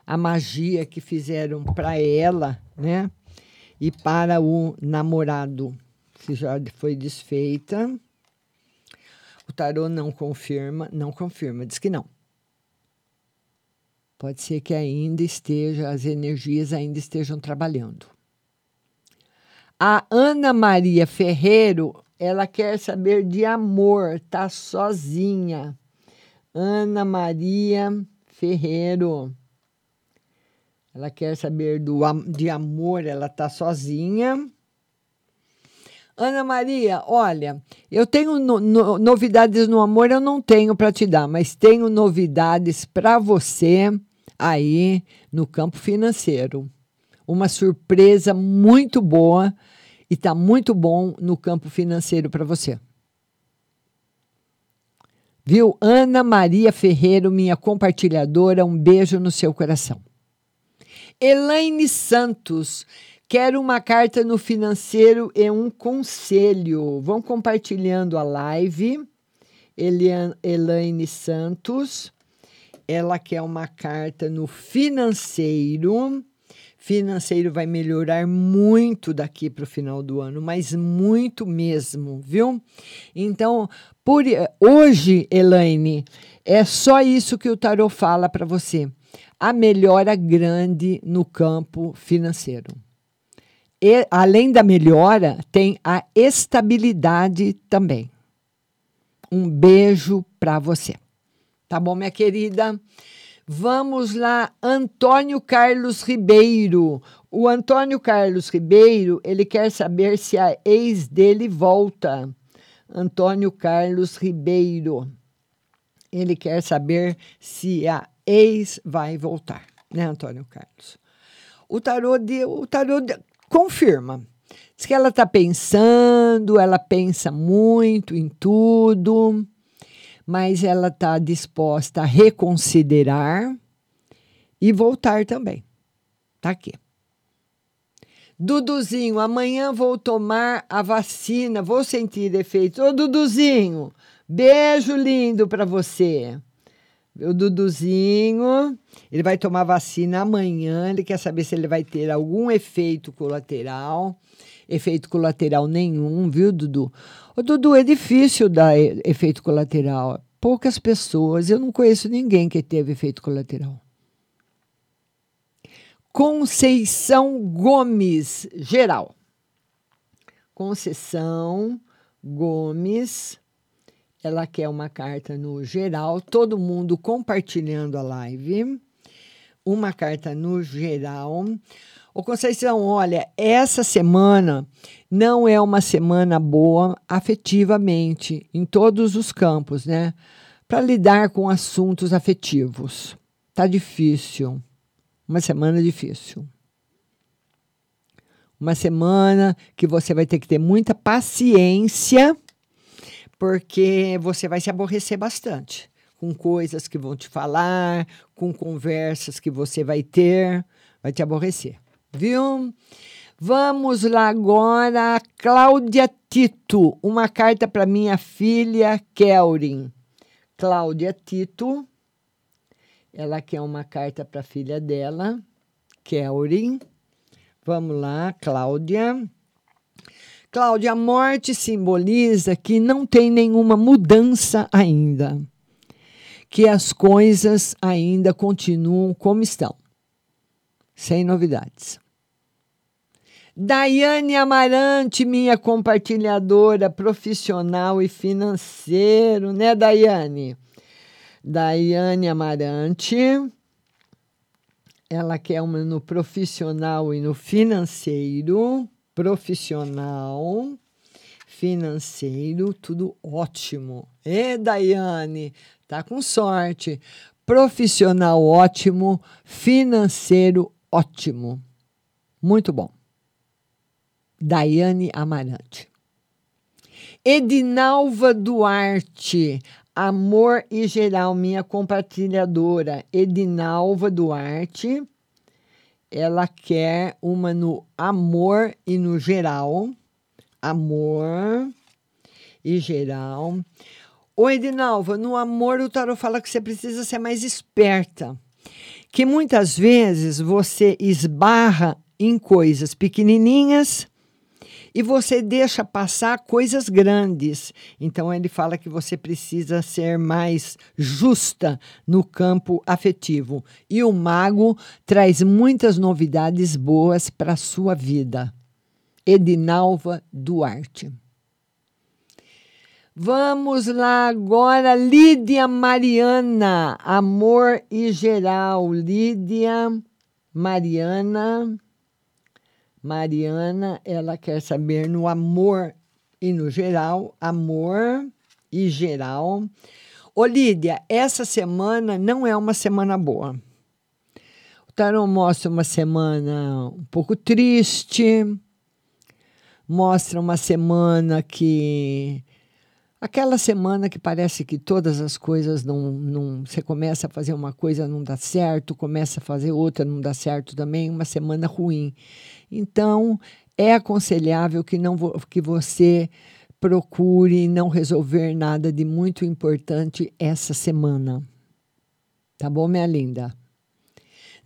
a magia que fizeram para ela, né? E para o namorado, se já foi desfeita. O tarô não confirma, não confirma, diz que não. Pode ser que ainda esteja, as energias ainda estejam trabalhando. A Ana Maria Ferreiro, ela quer saber de amor, tá sozinha. Ana Maria Ferreiro. Ela quer saber do, de amor, ela tá sozinha. Ana Maria, olha, eu tenho no, no, novidades no amor, eu não tenho para te dar, mas tenho novidades para você aí no campo financeiro. Uma surpresa muito boa e está muito bom no campo financeiro para você. Viu? Ana Maria Ferreiro, minha compartilhadora, um beijo no seu coração. Elaine Santos, quero uma carta no financeiro e um conselho. Vão compartilhando a live. Eliane, Elaine Santos, ela quer uma carta no financeiro. Financeiro vai melhorar muito daqui para o final do ano, mas muito mesmo, viu? Então, por hoje, Elaine, é só isso que o tarot fala para você a melhora grande no campo financeiro. E, além da melhora, tem a estabilidade também. Um beijo para você. Tá bom, minha querida? Vamos lá, Antônio Carlos Ribeiro. O Antônio Carlos Ribeiro, ele quer saber se a ex dele volta. Antônio Carlos Ribeiro. Ele quer saber se a ex vai voltar, né, Antônio Carlos? O tarô, de, o tarô de, confirma. Diz que ela está pensando, ela pensa muito em tudo, mas ela está disposta a reconsiderar e voltar também. Tá aqui. Duduzinho, amanhã vou tomar a vacina, vou sentir efeitos. Ô, Duduzinho, beijo lindo para você. O Duduzinho, ele vai tomar vacina amanhã. Ele quer saber se ele vai ter algum efeito colateral. Efeito colateral nenhum, viu, Dudu? O Dudu, é difícil dar efeito colateral. Poucas pessoas, eu não conheço ninguém que teve efeito colateral. Conceição Gomes, geral. Conceição Gomes ela quer uma carta no geral, todo mundo compartilhando a live. Uma carta no geral. Ô Conceição, olha, essa semana não é uma semana boa afetivamente, em todos os campos, né? Para lidar com assuntos afetivos. Tá difícil. Uma semana difícil. uma semana que você vai ter que ter muita paciência, porque você vai se aborrecer bastante com coisas que vão te falar, com conversas que você vai ter, vai te aborrecer, viu? Vamos lá agora, Cláudia Tito, uma carta para minha filha Kelrin. Cláudia Tito, ela quer uma carta para a filha dela, Kelrin. Vamos lá, Cláudia. Cláudia, a morte simboliza que não tem nenhuma mudança ainda, que as coisas ainda continuam como estão, sem novidades. Daiane Amarante, minha compartilhadora profissional e financeiro, né, Daiane? Daiane Amarante, ela quer uma no profissional e no financeiro. Profissional, financeiro, tudo ótimo. E Daiane, tá com sorte. Profissional ótimo, financeiro ótimo. Muito bom. Daiane Amarante. Edinalva Duarte, Amor e Geral, minha compartilhadora. Edinalva Duarte, ela quer uma no amor e no geral. Amor e geral. Ô, Edinalva, no amor o tarot fala que você precisa ser mais esperta. Que muitas vezes você esbarra em coisas pequenininhas e você deixa passar coisas grandes. Então ele fala que você precisa ser mais justa no campo afetivo. E o mago traz muitas novidades boas para a sua vida. Edinalva Duarte. Vamos lá agora, Lídia Mariana, amor e geral. Lídia Mariana. Mariana, ela quer saber no amor e no geral, amor e geral. Ô Lídia, essa semana não é uma semana boa. O tarô mostra uma semana um pouco triste, mostra uma semana que aquela semana que parece que todas as coisas não, não. Você começa a fazer uma coisa, não dá certo, começa a fazer outra, não dá certo também, uma semana ruim. Então, é aconselhável que, não, que você procure não resolver nada de muito importante essa semana. Tá bom, minha linda?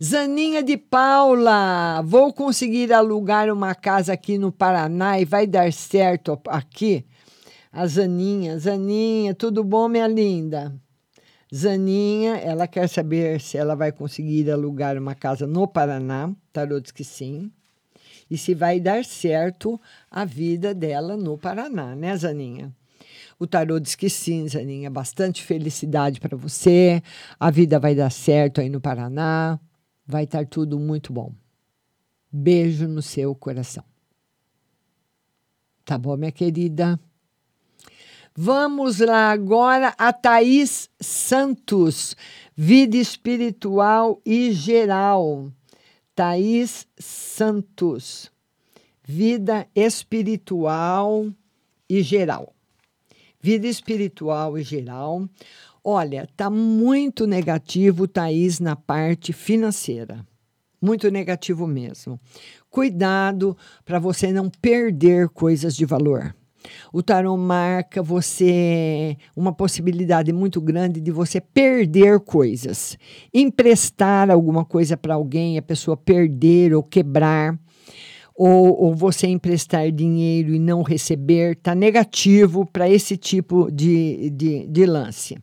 Zaninha de Paula, vou conseguir alugar uma casa aqui no Paraná e vai dar certo aqui? A Zaninha, Zaninha, tudo bom, minha linda? Zaninha, ela quer saber se ela vai conseguir alugar uma casa no Paraná. Tarô diz que sim e se vai dar certo a vida dela no Paraná, né, Zaninha? O tarô diz que sim, Zaninha. Bastante felicidade para você. A vida vai dar certo aí no Paraná. Vai estar tudo muito bom. Beijo no seu coração. Tá bom, minha querida? Vamos lá agora a Thaís Santos, vida espiritual e geral. Thaís Santos, vida espiritual e geral. Vida espiritual e geral. Olha, tá muito negativo, Thaís, na parte financeira. Muito negativo mesmo. Cuidado para você não perder coisas de valor. O tarot marca você uma possibilidade muito grande de você perder coisas, emprestar alguma coisa para alguém, a pessoa perder ou quebrar, ou, ou você emprestar dinheiro e não receber, está negativo para esse tipo de, de, de lance.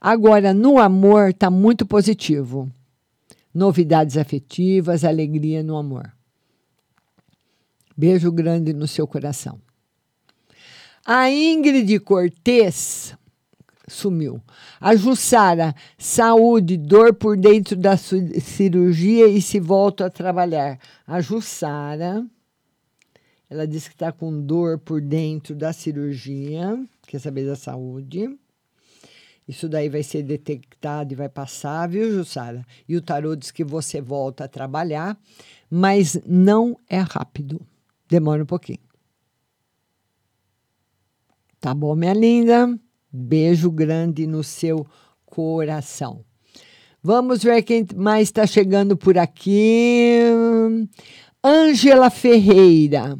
Agora, no amor, está muito positivo. Novidades afetivas, alegria no amor. Beijo grande no seu coração. A Ingrid Cortez sumiu. A Jussara, saúde, dor por dentro da cirurgia e se volta a trabalhar. A Jussara, ela disse que está com dor por dentro da cirurgia, quer saber da saúde. Isso daí vai ser detectado e vai passar, viu, Jussara? E o tarô diz que você volta a trabalhar, mas não é rápido. demora um pouquinho. Tá bom, minha linda? Beijo grande no seu coração. Vamos ver quem mais está chegando por aqui. Ângela Ferreira.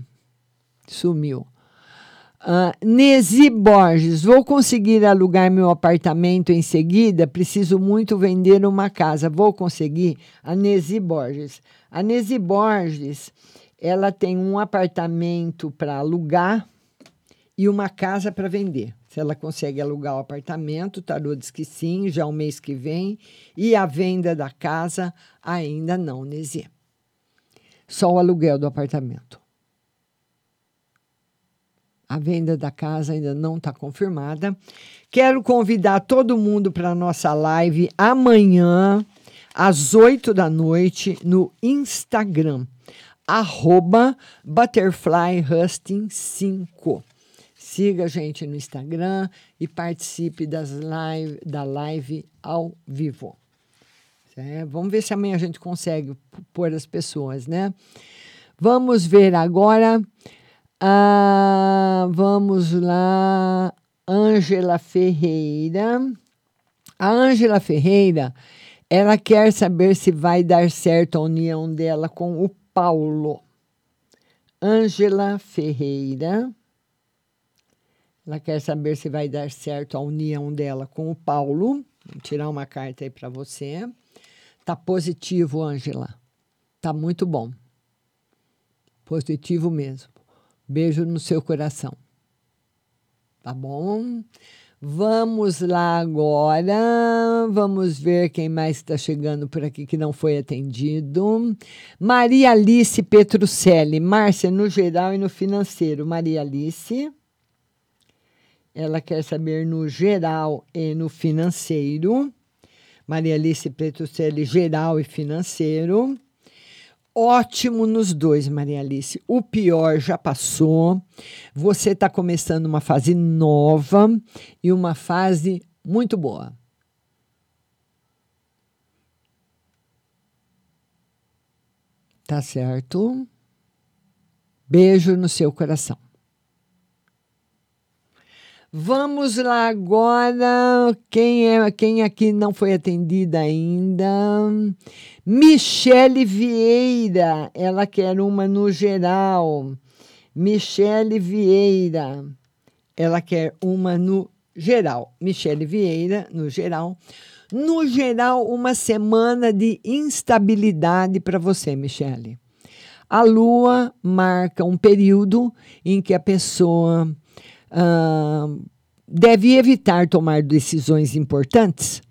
Sumiu. Uh, Nesi Borges, vou conseguir alugar meu apartamento em seguida? Preciso muito vender uma casa. Vou conseguir? A Nesi Borges. A Nesi Borges, ela tem um apartamento para alugar e uma casa para vender. Se ela consegue alugar o apartamento, Tarô diz que sim, já o mês que vem. E a venda da casa, ainda não, Nesi. Só o aluguel do apartamento. A venda da casa ainda não está confirmada. Quero convidar todo mundo para a nossa live amanhã, às 8 da noite, no Instagram, arroba butterflyhusting5. Siga a gente no Instagram e participe das live, da live ao vivo. É, vamos ver se amanhã a gente consegue pôr as pessoas, né? Vamos ver agora ah, vamos lá, Ângela Ferreira. A Ângela Ferreira, ela quer saber se vai dar certo a união dela com o Paulo. Ângela Ferreira. Ela quer saber se vai dar certo a união dela com o Paulo. Vou tirar uma carta aí para você. Tá positivo, Ângela. Tá muito bom. Positivo mesmo. Beijo no seu coração. Tá bom? Vamos lá agora. Vamos ver quem mais está chegando por aqui que não foi atendido. Maria Alice Petrucelli. Márcia, no geral e no financeiro. Maria Alice. Ela quer saber no geral e no financeiro. Maria Alice Petrucelli, geral e financeiro ótimo nos dois, Maria Alice. O pior já passou. Você está começando uma fase nova e uma fase muito boa. Tá certo? Beijo no seu coração. Vamos lá agora. Quem é quem aqui não foi atendida ainda? Michele Vieira. Ela quer uma no geral. Michele Vieira. Ela quer uma no geral. Michele Vieira, no geral. No geral, uma semana de instabilidade para você, Michele. A lua marca um período em que a pessoa deve evitar tomar decisões importantes,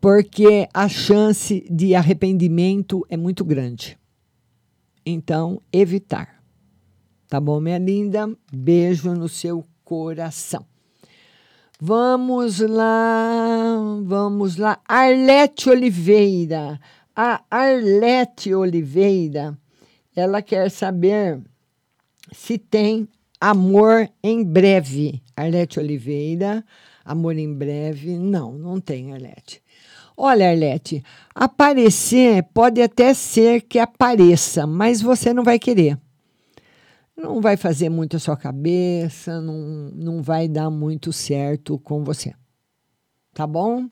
porque a chance de arrependimento é muito grande. Então, evitar. Tá bom, minha linda? Beijo no seu coração. Vamos lá, vamos lá. Arlete Oliveira. A Arlete Oliveira, ela quer saber se tem Amor em breve. Arlete Oliveira. Amor em breve. Não, não tem, Arlete. Olha, Arlete, aparecer pode até ser que apareça, mas você não vai querer. Não vai fazer muito a sua cabeça, não, não vai dar muito certo com você. Tá bom?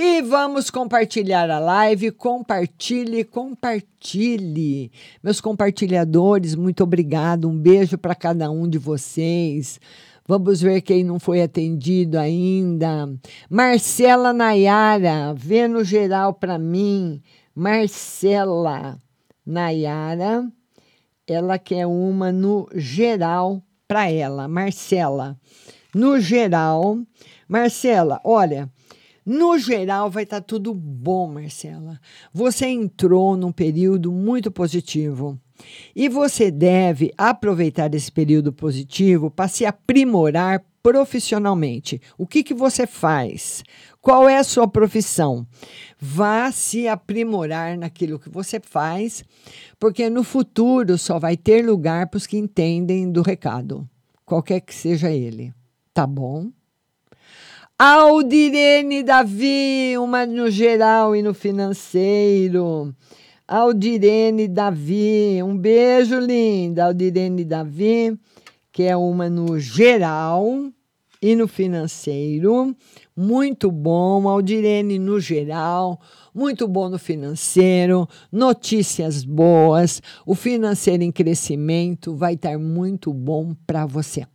E vamos compartilhar a live. Compartilhe, compartilhe. Meus compartilhadores, muito obrigado. Um beijo para cada um de vocês. Vamos ver quem não foi atendido ainda. Marcela Nayara, vê no geral para mim. Marcela Nayara, ela quer uma no geral para ela. Marcela, no geral. Marcela, olha. No geral, vai estar tá tudo bom, Marcela. Você entrou num período muito positivo. E você deve aproveitar esse período positivo para se aprimorar profissionalmente. O que, que você faz? Qual é a sua profissão? Vá se aprimorar naquilo que você faz, porque no futuro só vai ter lugar para os que entendem do recado, qualquer que seja ele. Tá bom? Aldirene Davi, uma no geral e no financeiro. Aldirene Davi, um beijo, linda. Aldirene Davi, que é uma no geral e no financeiro. Muito bom, Aldirene no geral, muito bom no financeiro, notícias boas, o financeiro em crescimento vai estar muito bom para você.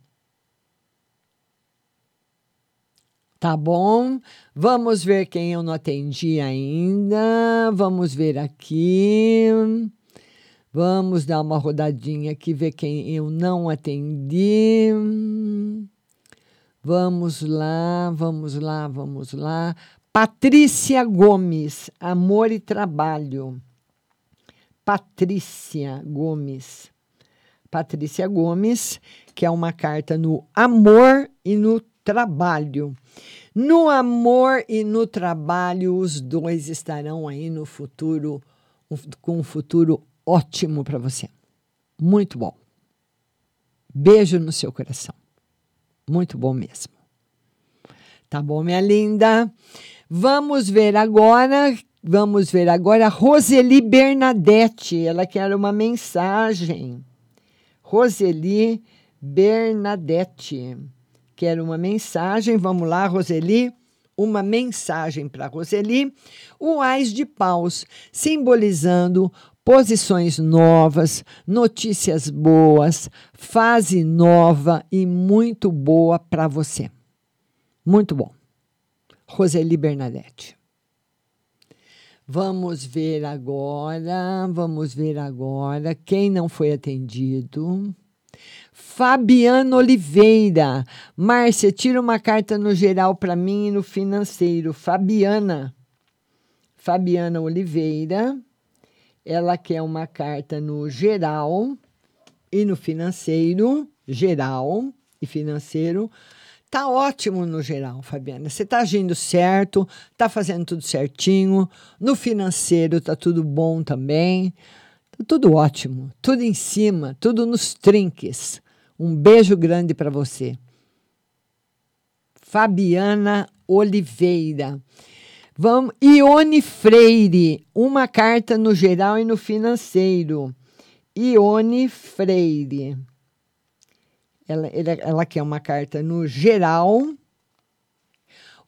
Tá bom? Vamos ver quem eu não atendi ainda. Vamos ver aqui. Vamos dar uma rodadinha aqui, ver quem eu não atendi. Vamos lá, vamos lá, vamos lá. Patrícia Gomes, Amor e Trabalho. Patrícia Gomes. Patrícia Gomes, que é uma carta no amor e no trabalho. No amor e no trabalho, os dois estarão aí no futuro, com um futuro ótimo para você. Muito bom. Beijo no seu coração. Muito bom mesmo. Tá bom, minha linda? Vamos ver agora, vamos ver agora Roseli Bernadette. Ela quer uma mensagem. Roseli Bernadette quer uma mensagem. Vamos lá, Roseli. Uma mensagem para Roseli. O Ais de Paus, simbolizando posições novas, notícias boas, fase nova e muito boa para você. Muito bom. Roseli Bernadette. Vamos ver agora, vamos ver agora quem não foi atendido. Fabiana Oliveira. Márcia, tira uma carta no geral para mim e no financeiro. Fabiana. Fabiana Oliveira. Ela quer uma carta no geral e no financeiro. Geral e financeiro. Tá ótimo no geral, Fabiana. Você tá agindo certo, tá fazendo tudo certinho. No financeiro tá tudo bom também. Tá tudo ótimo, tudo em cima, tudo nos trinques. Um beijo grande para você. Fabiana Oliveira. Vamos, Ione Freire, uma carta no geral e no financeiro. Ione Freire. Ela, ela, ela quer uma carta no geral.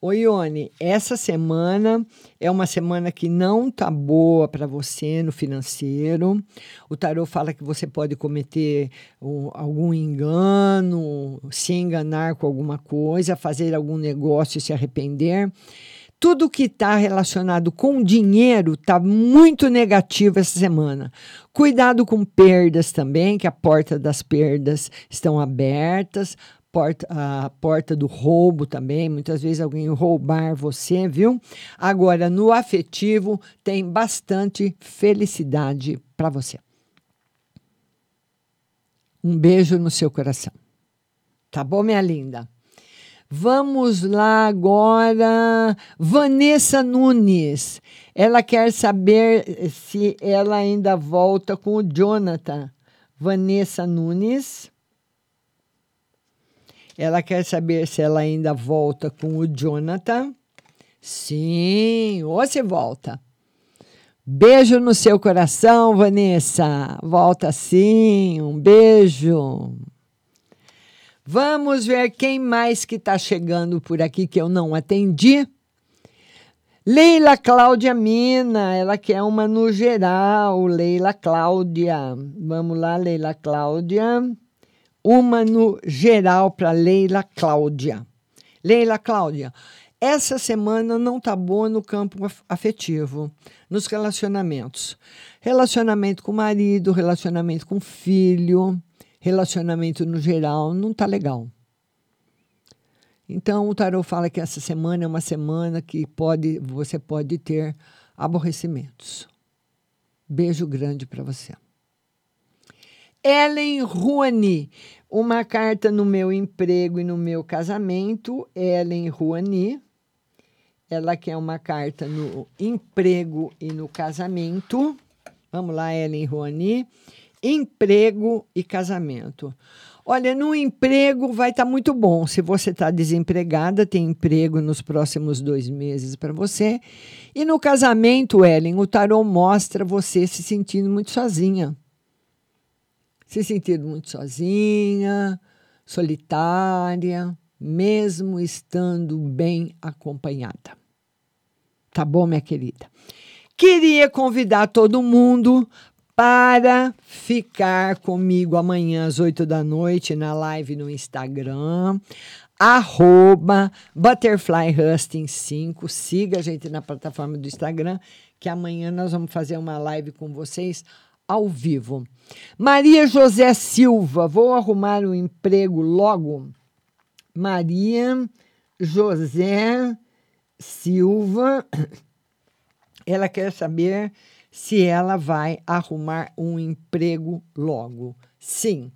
Ô, Ione, essa semana é uma semana que não tá boa para você no financeiro. O tarô fala que você pode cometer um, algum engano, se enganar com alguma coisa, fazer algum negócio e se arrepender tudo que está relacionado com dinheiro está muito negativo essa semana. Cuidado com perdas também, que a porta das perdas estão abertas. Porta, a porta do roubo também, muitas vezes alguém roubar você, viu? Agora, no afetivo, tem bastante felicidade para você. Um beijo no seu coração. Tá bom, minha linda? Vamos lá agora. Vanessa Nunes. Ela quer saber se ela ainda volta com o Jonathan. Vanessa Nunes. Ela quer saber se ela ainda volta com o Jonathan. Sim, ou se volta. Beijo no seu coração, Vanessa. Volta sim. Um beijo. Vamos ver quem mais que está chegando por aqui que eu não atendi. Leila Cláudia Mina, ela quer uma no geral. Leila Cláudia. Vamos lá, Leila Cláudia. Uma no geral para Leila Cláudia. Leila Cláudia, essa semana não tá boa no campo afetivo, nos relacionamentos. Relacionamento com o marido, relacionamento com o filho relacionamento no geral não tá legal. Então o tarot fala que essa semana é uma semana que pode você pode ter aborrecimentos. Beijo grande para você. Ellen Ruani, uma carta no meu emprego e no meu casamento. Ellen Ruani, ela quer uma carta no emprego e no casamento. Vamos lá, Ellen Ruani emprego e casamento. Olha, no emprego vai estar muito bom. Se você está desempregada, tem emprego nos próximos dois meses para você. E no casamento, Ellen, o tarô mostra você se sentindo muito sozinha. Se sentindo muito sozinha, solitária, mesmo estando bem acompanhada. Tá bom, minha querida? Queria convidar todo mundo para ficar comigo amanhã às 8 da noite na live no Instagram, arroba Butterfly Husting 5. Siga a gente na plataforma do Instagram, que amanhã nós vamos fazer uma live com vocês ao vivo. Maria José Silva, vou arrumar um emprego logo. Maria José Silva, ela quer saber se ela vai arrumar um emprego logo. Sim.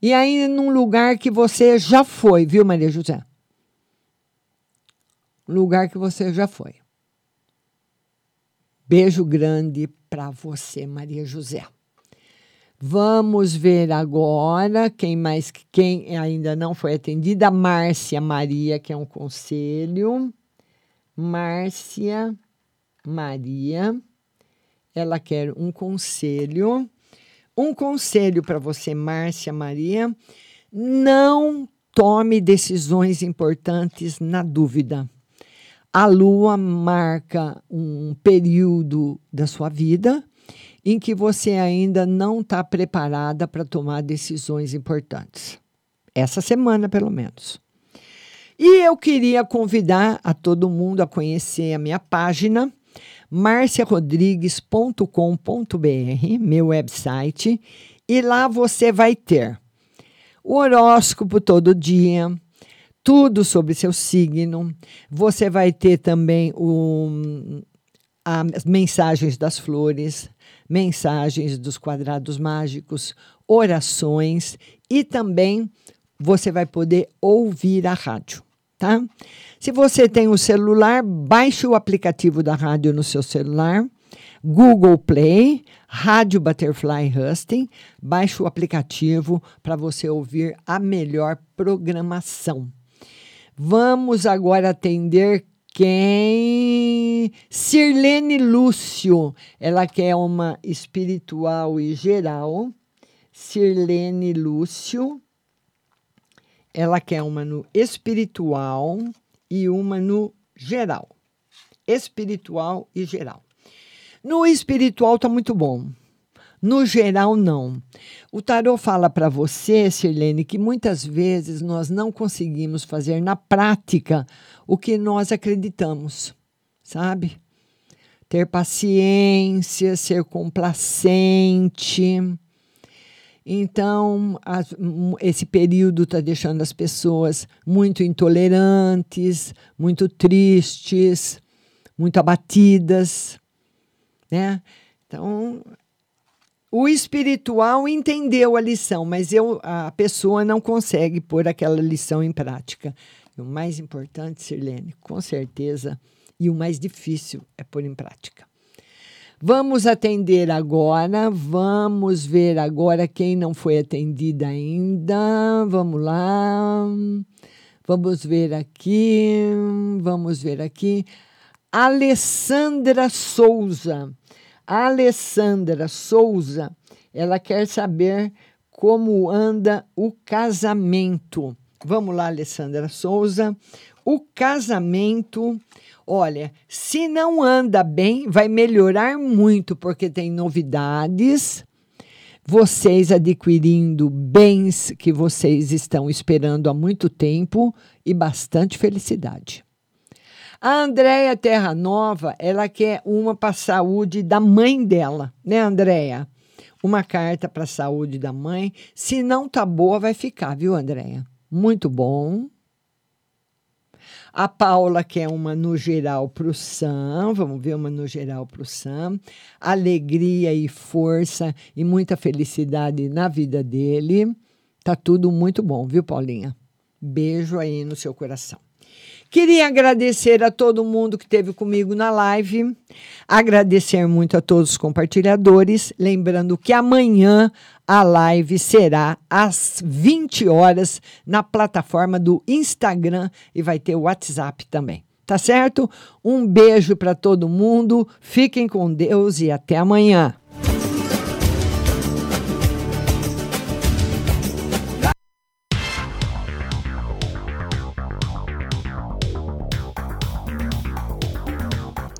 E aí, num lugar que você já foi, viu, Maria José? Lugar que você já foi. Beijo grande para você, Maria José. Vamos ver agora quem mais quem ainda não foi atendida, Márcia Maria, que é um conselho. Márcia Maria, ela quer um conselho. Um conselho para você, Márcia Maria: não tome decisões importantes na dúvida. A lua marca um período da sua vida em que você ainda não está preparada para tomar decisões importantes. Essa semana, pelo menos. E eu queria convidar a todo mundo a conhecer a minha página, marciarodrigues.com.br, meu website, e lá você vai ter o horóscopo todo dia, tudo sobre seu signo. Você vai ter também o, as mensagens das flores, mensagens dos quadrados mágicos, orações e também você vai poder ouvir a rádio, tá? Se você tem o um celular, baixe o aplicativo da rádio no seu celular. Google Play, Rádio Butterfly Husting, baixe o aplicativo para você ouvir a melhor programação. Vamos agora atender quem? Sirlene Lúcio, ela quer uma espiritual e geral. Sirlene Lúcio, ela quer uma no espiritual e uma no geral. Espiritual e geral. No espiritual está muito bom. No geral, não. O tarô fala para você, Sirlene, que muitas vezes nós não conseguimos fazer na prática o que nós acreditamos, sabe? Ter paciência, ser complacente. Então, as, esse período está deixando as pessoas muito intolerantes, muito tristes, muito abatidas, né? Então, o espiritual entendeu a lição, mas eu, a pessoa não consegue pôr aquela lição em prática. O mais importante, Sirlene, com certeza, e o mais difícil é pôr em prática. Vamos atender agora, vamos ver agora quem não foi atendida ainda. Vamos lá. Vamos ver aqui, vamos ver aqui. Alessandra Souza. Alessandra Souza, ela quer saber como anda o casamento. Vamos lá, Alessandra Souza. O casamento, olha, se não anda bem, vai melhorar muito, porque tem novidades. Vocês adquirindo bens que vocês estão esperando há muito tempo e bastante felicidade. A Andréia Terra Nova, ela quer uma para a saúde da mãe dela, né, Andréia? Uma carta para a saúde da mãe. Se não tá boa, vai ficar, viu, Andréia? Muito bom. A Paula quer uma no geral para o Sam. Vamos ver uma no geral para o Sam. Alegria e força e muita felicidade na vida dele. Tá tudo muito bom, viu, Paulinha? Beijo aí no seu coração. Queria agradecer a todo mundo que esteve comigo na live, agradecer muito a todos os compartilhadores, lembrando que amanhã a live será às 20 horas na plataforma do Instagram e vai ter o WhatsApp também. Tá certo? Um beijo para todo mundo, fiquem com Deus e até amanhã.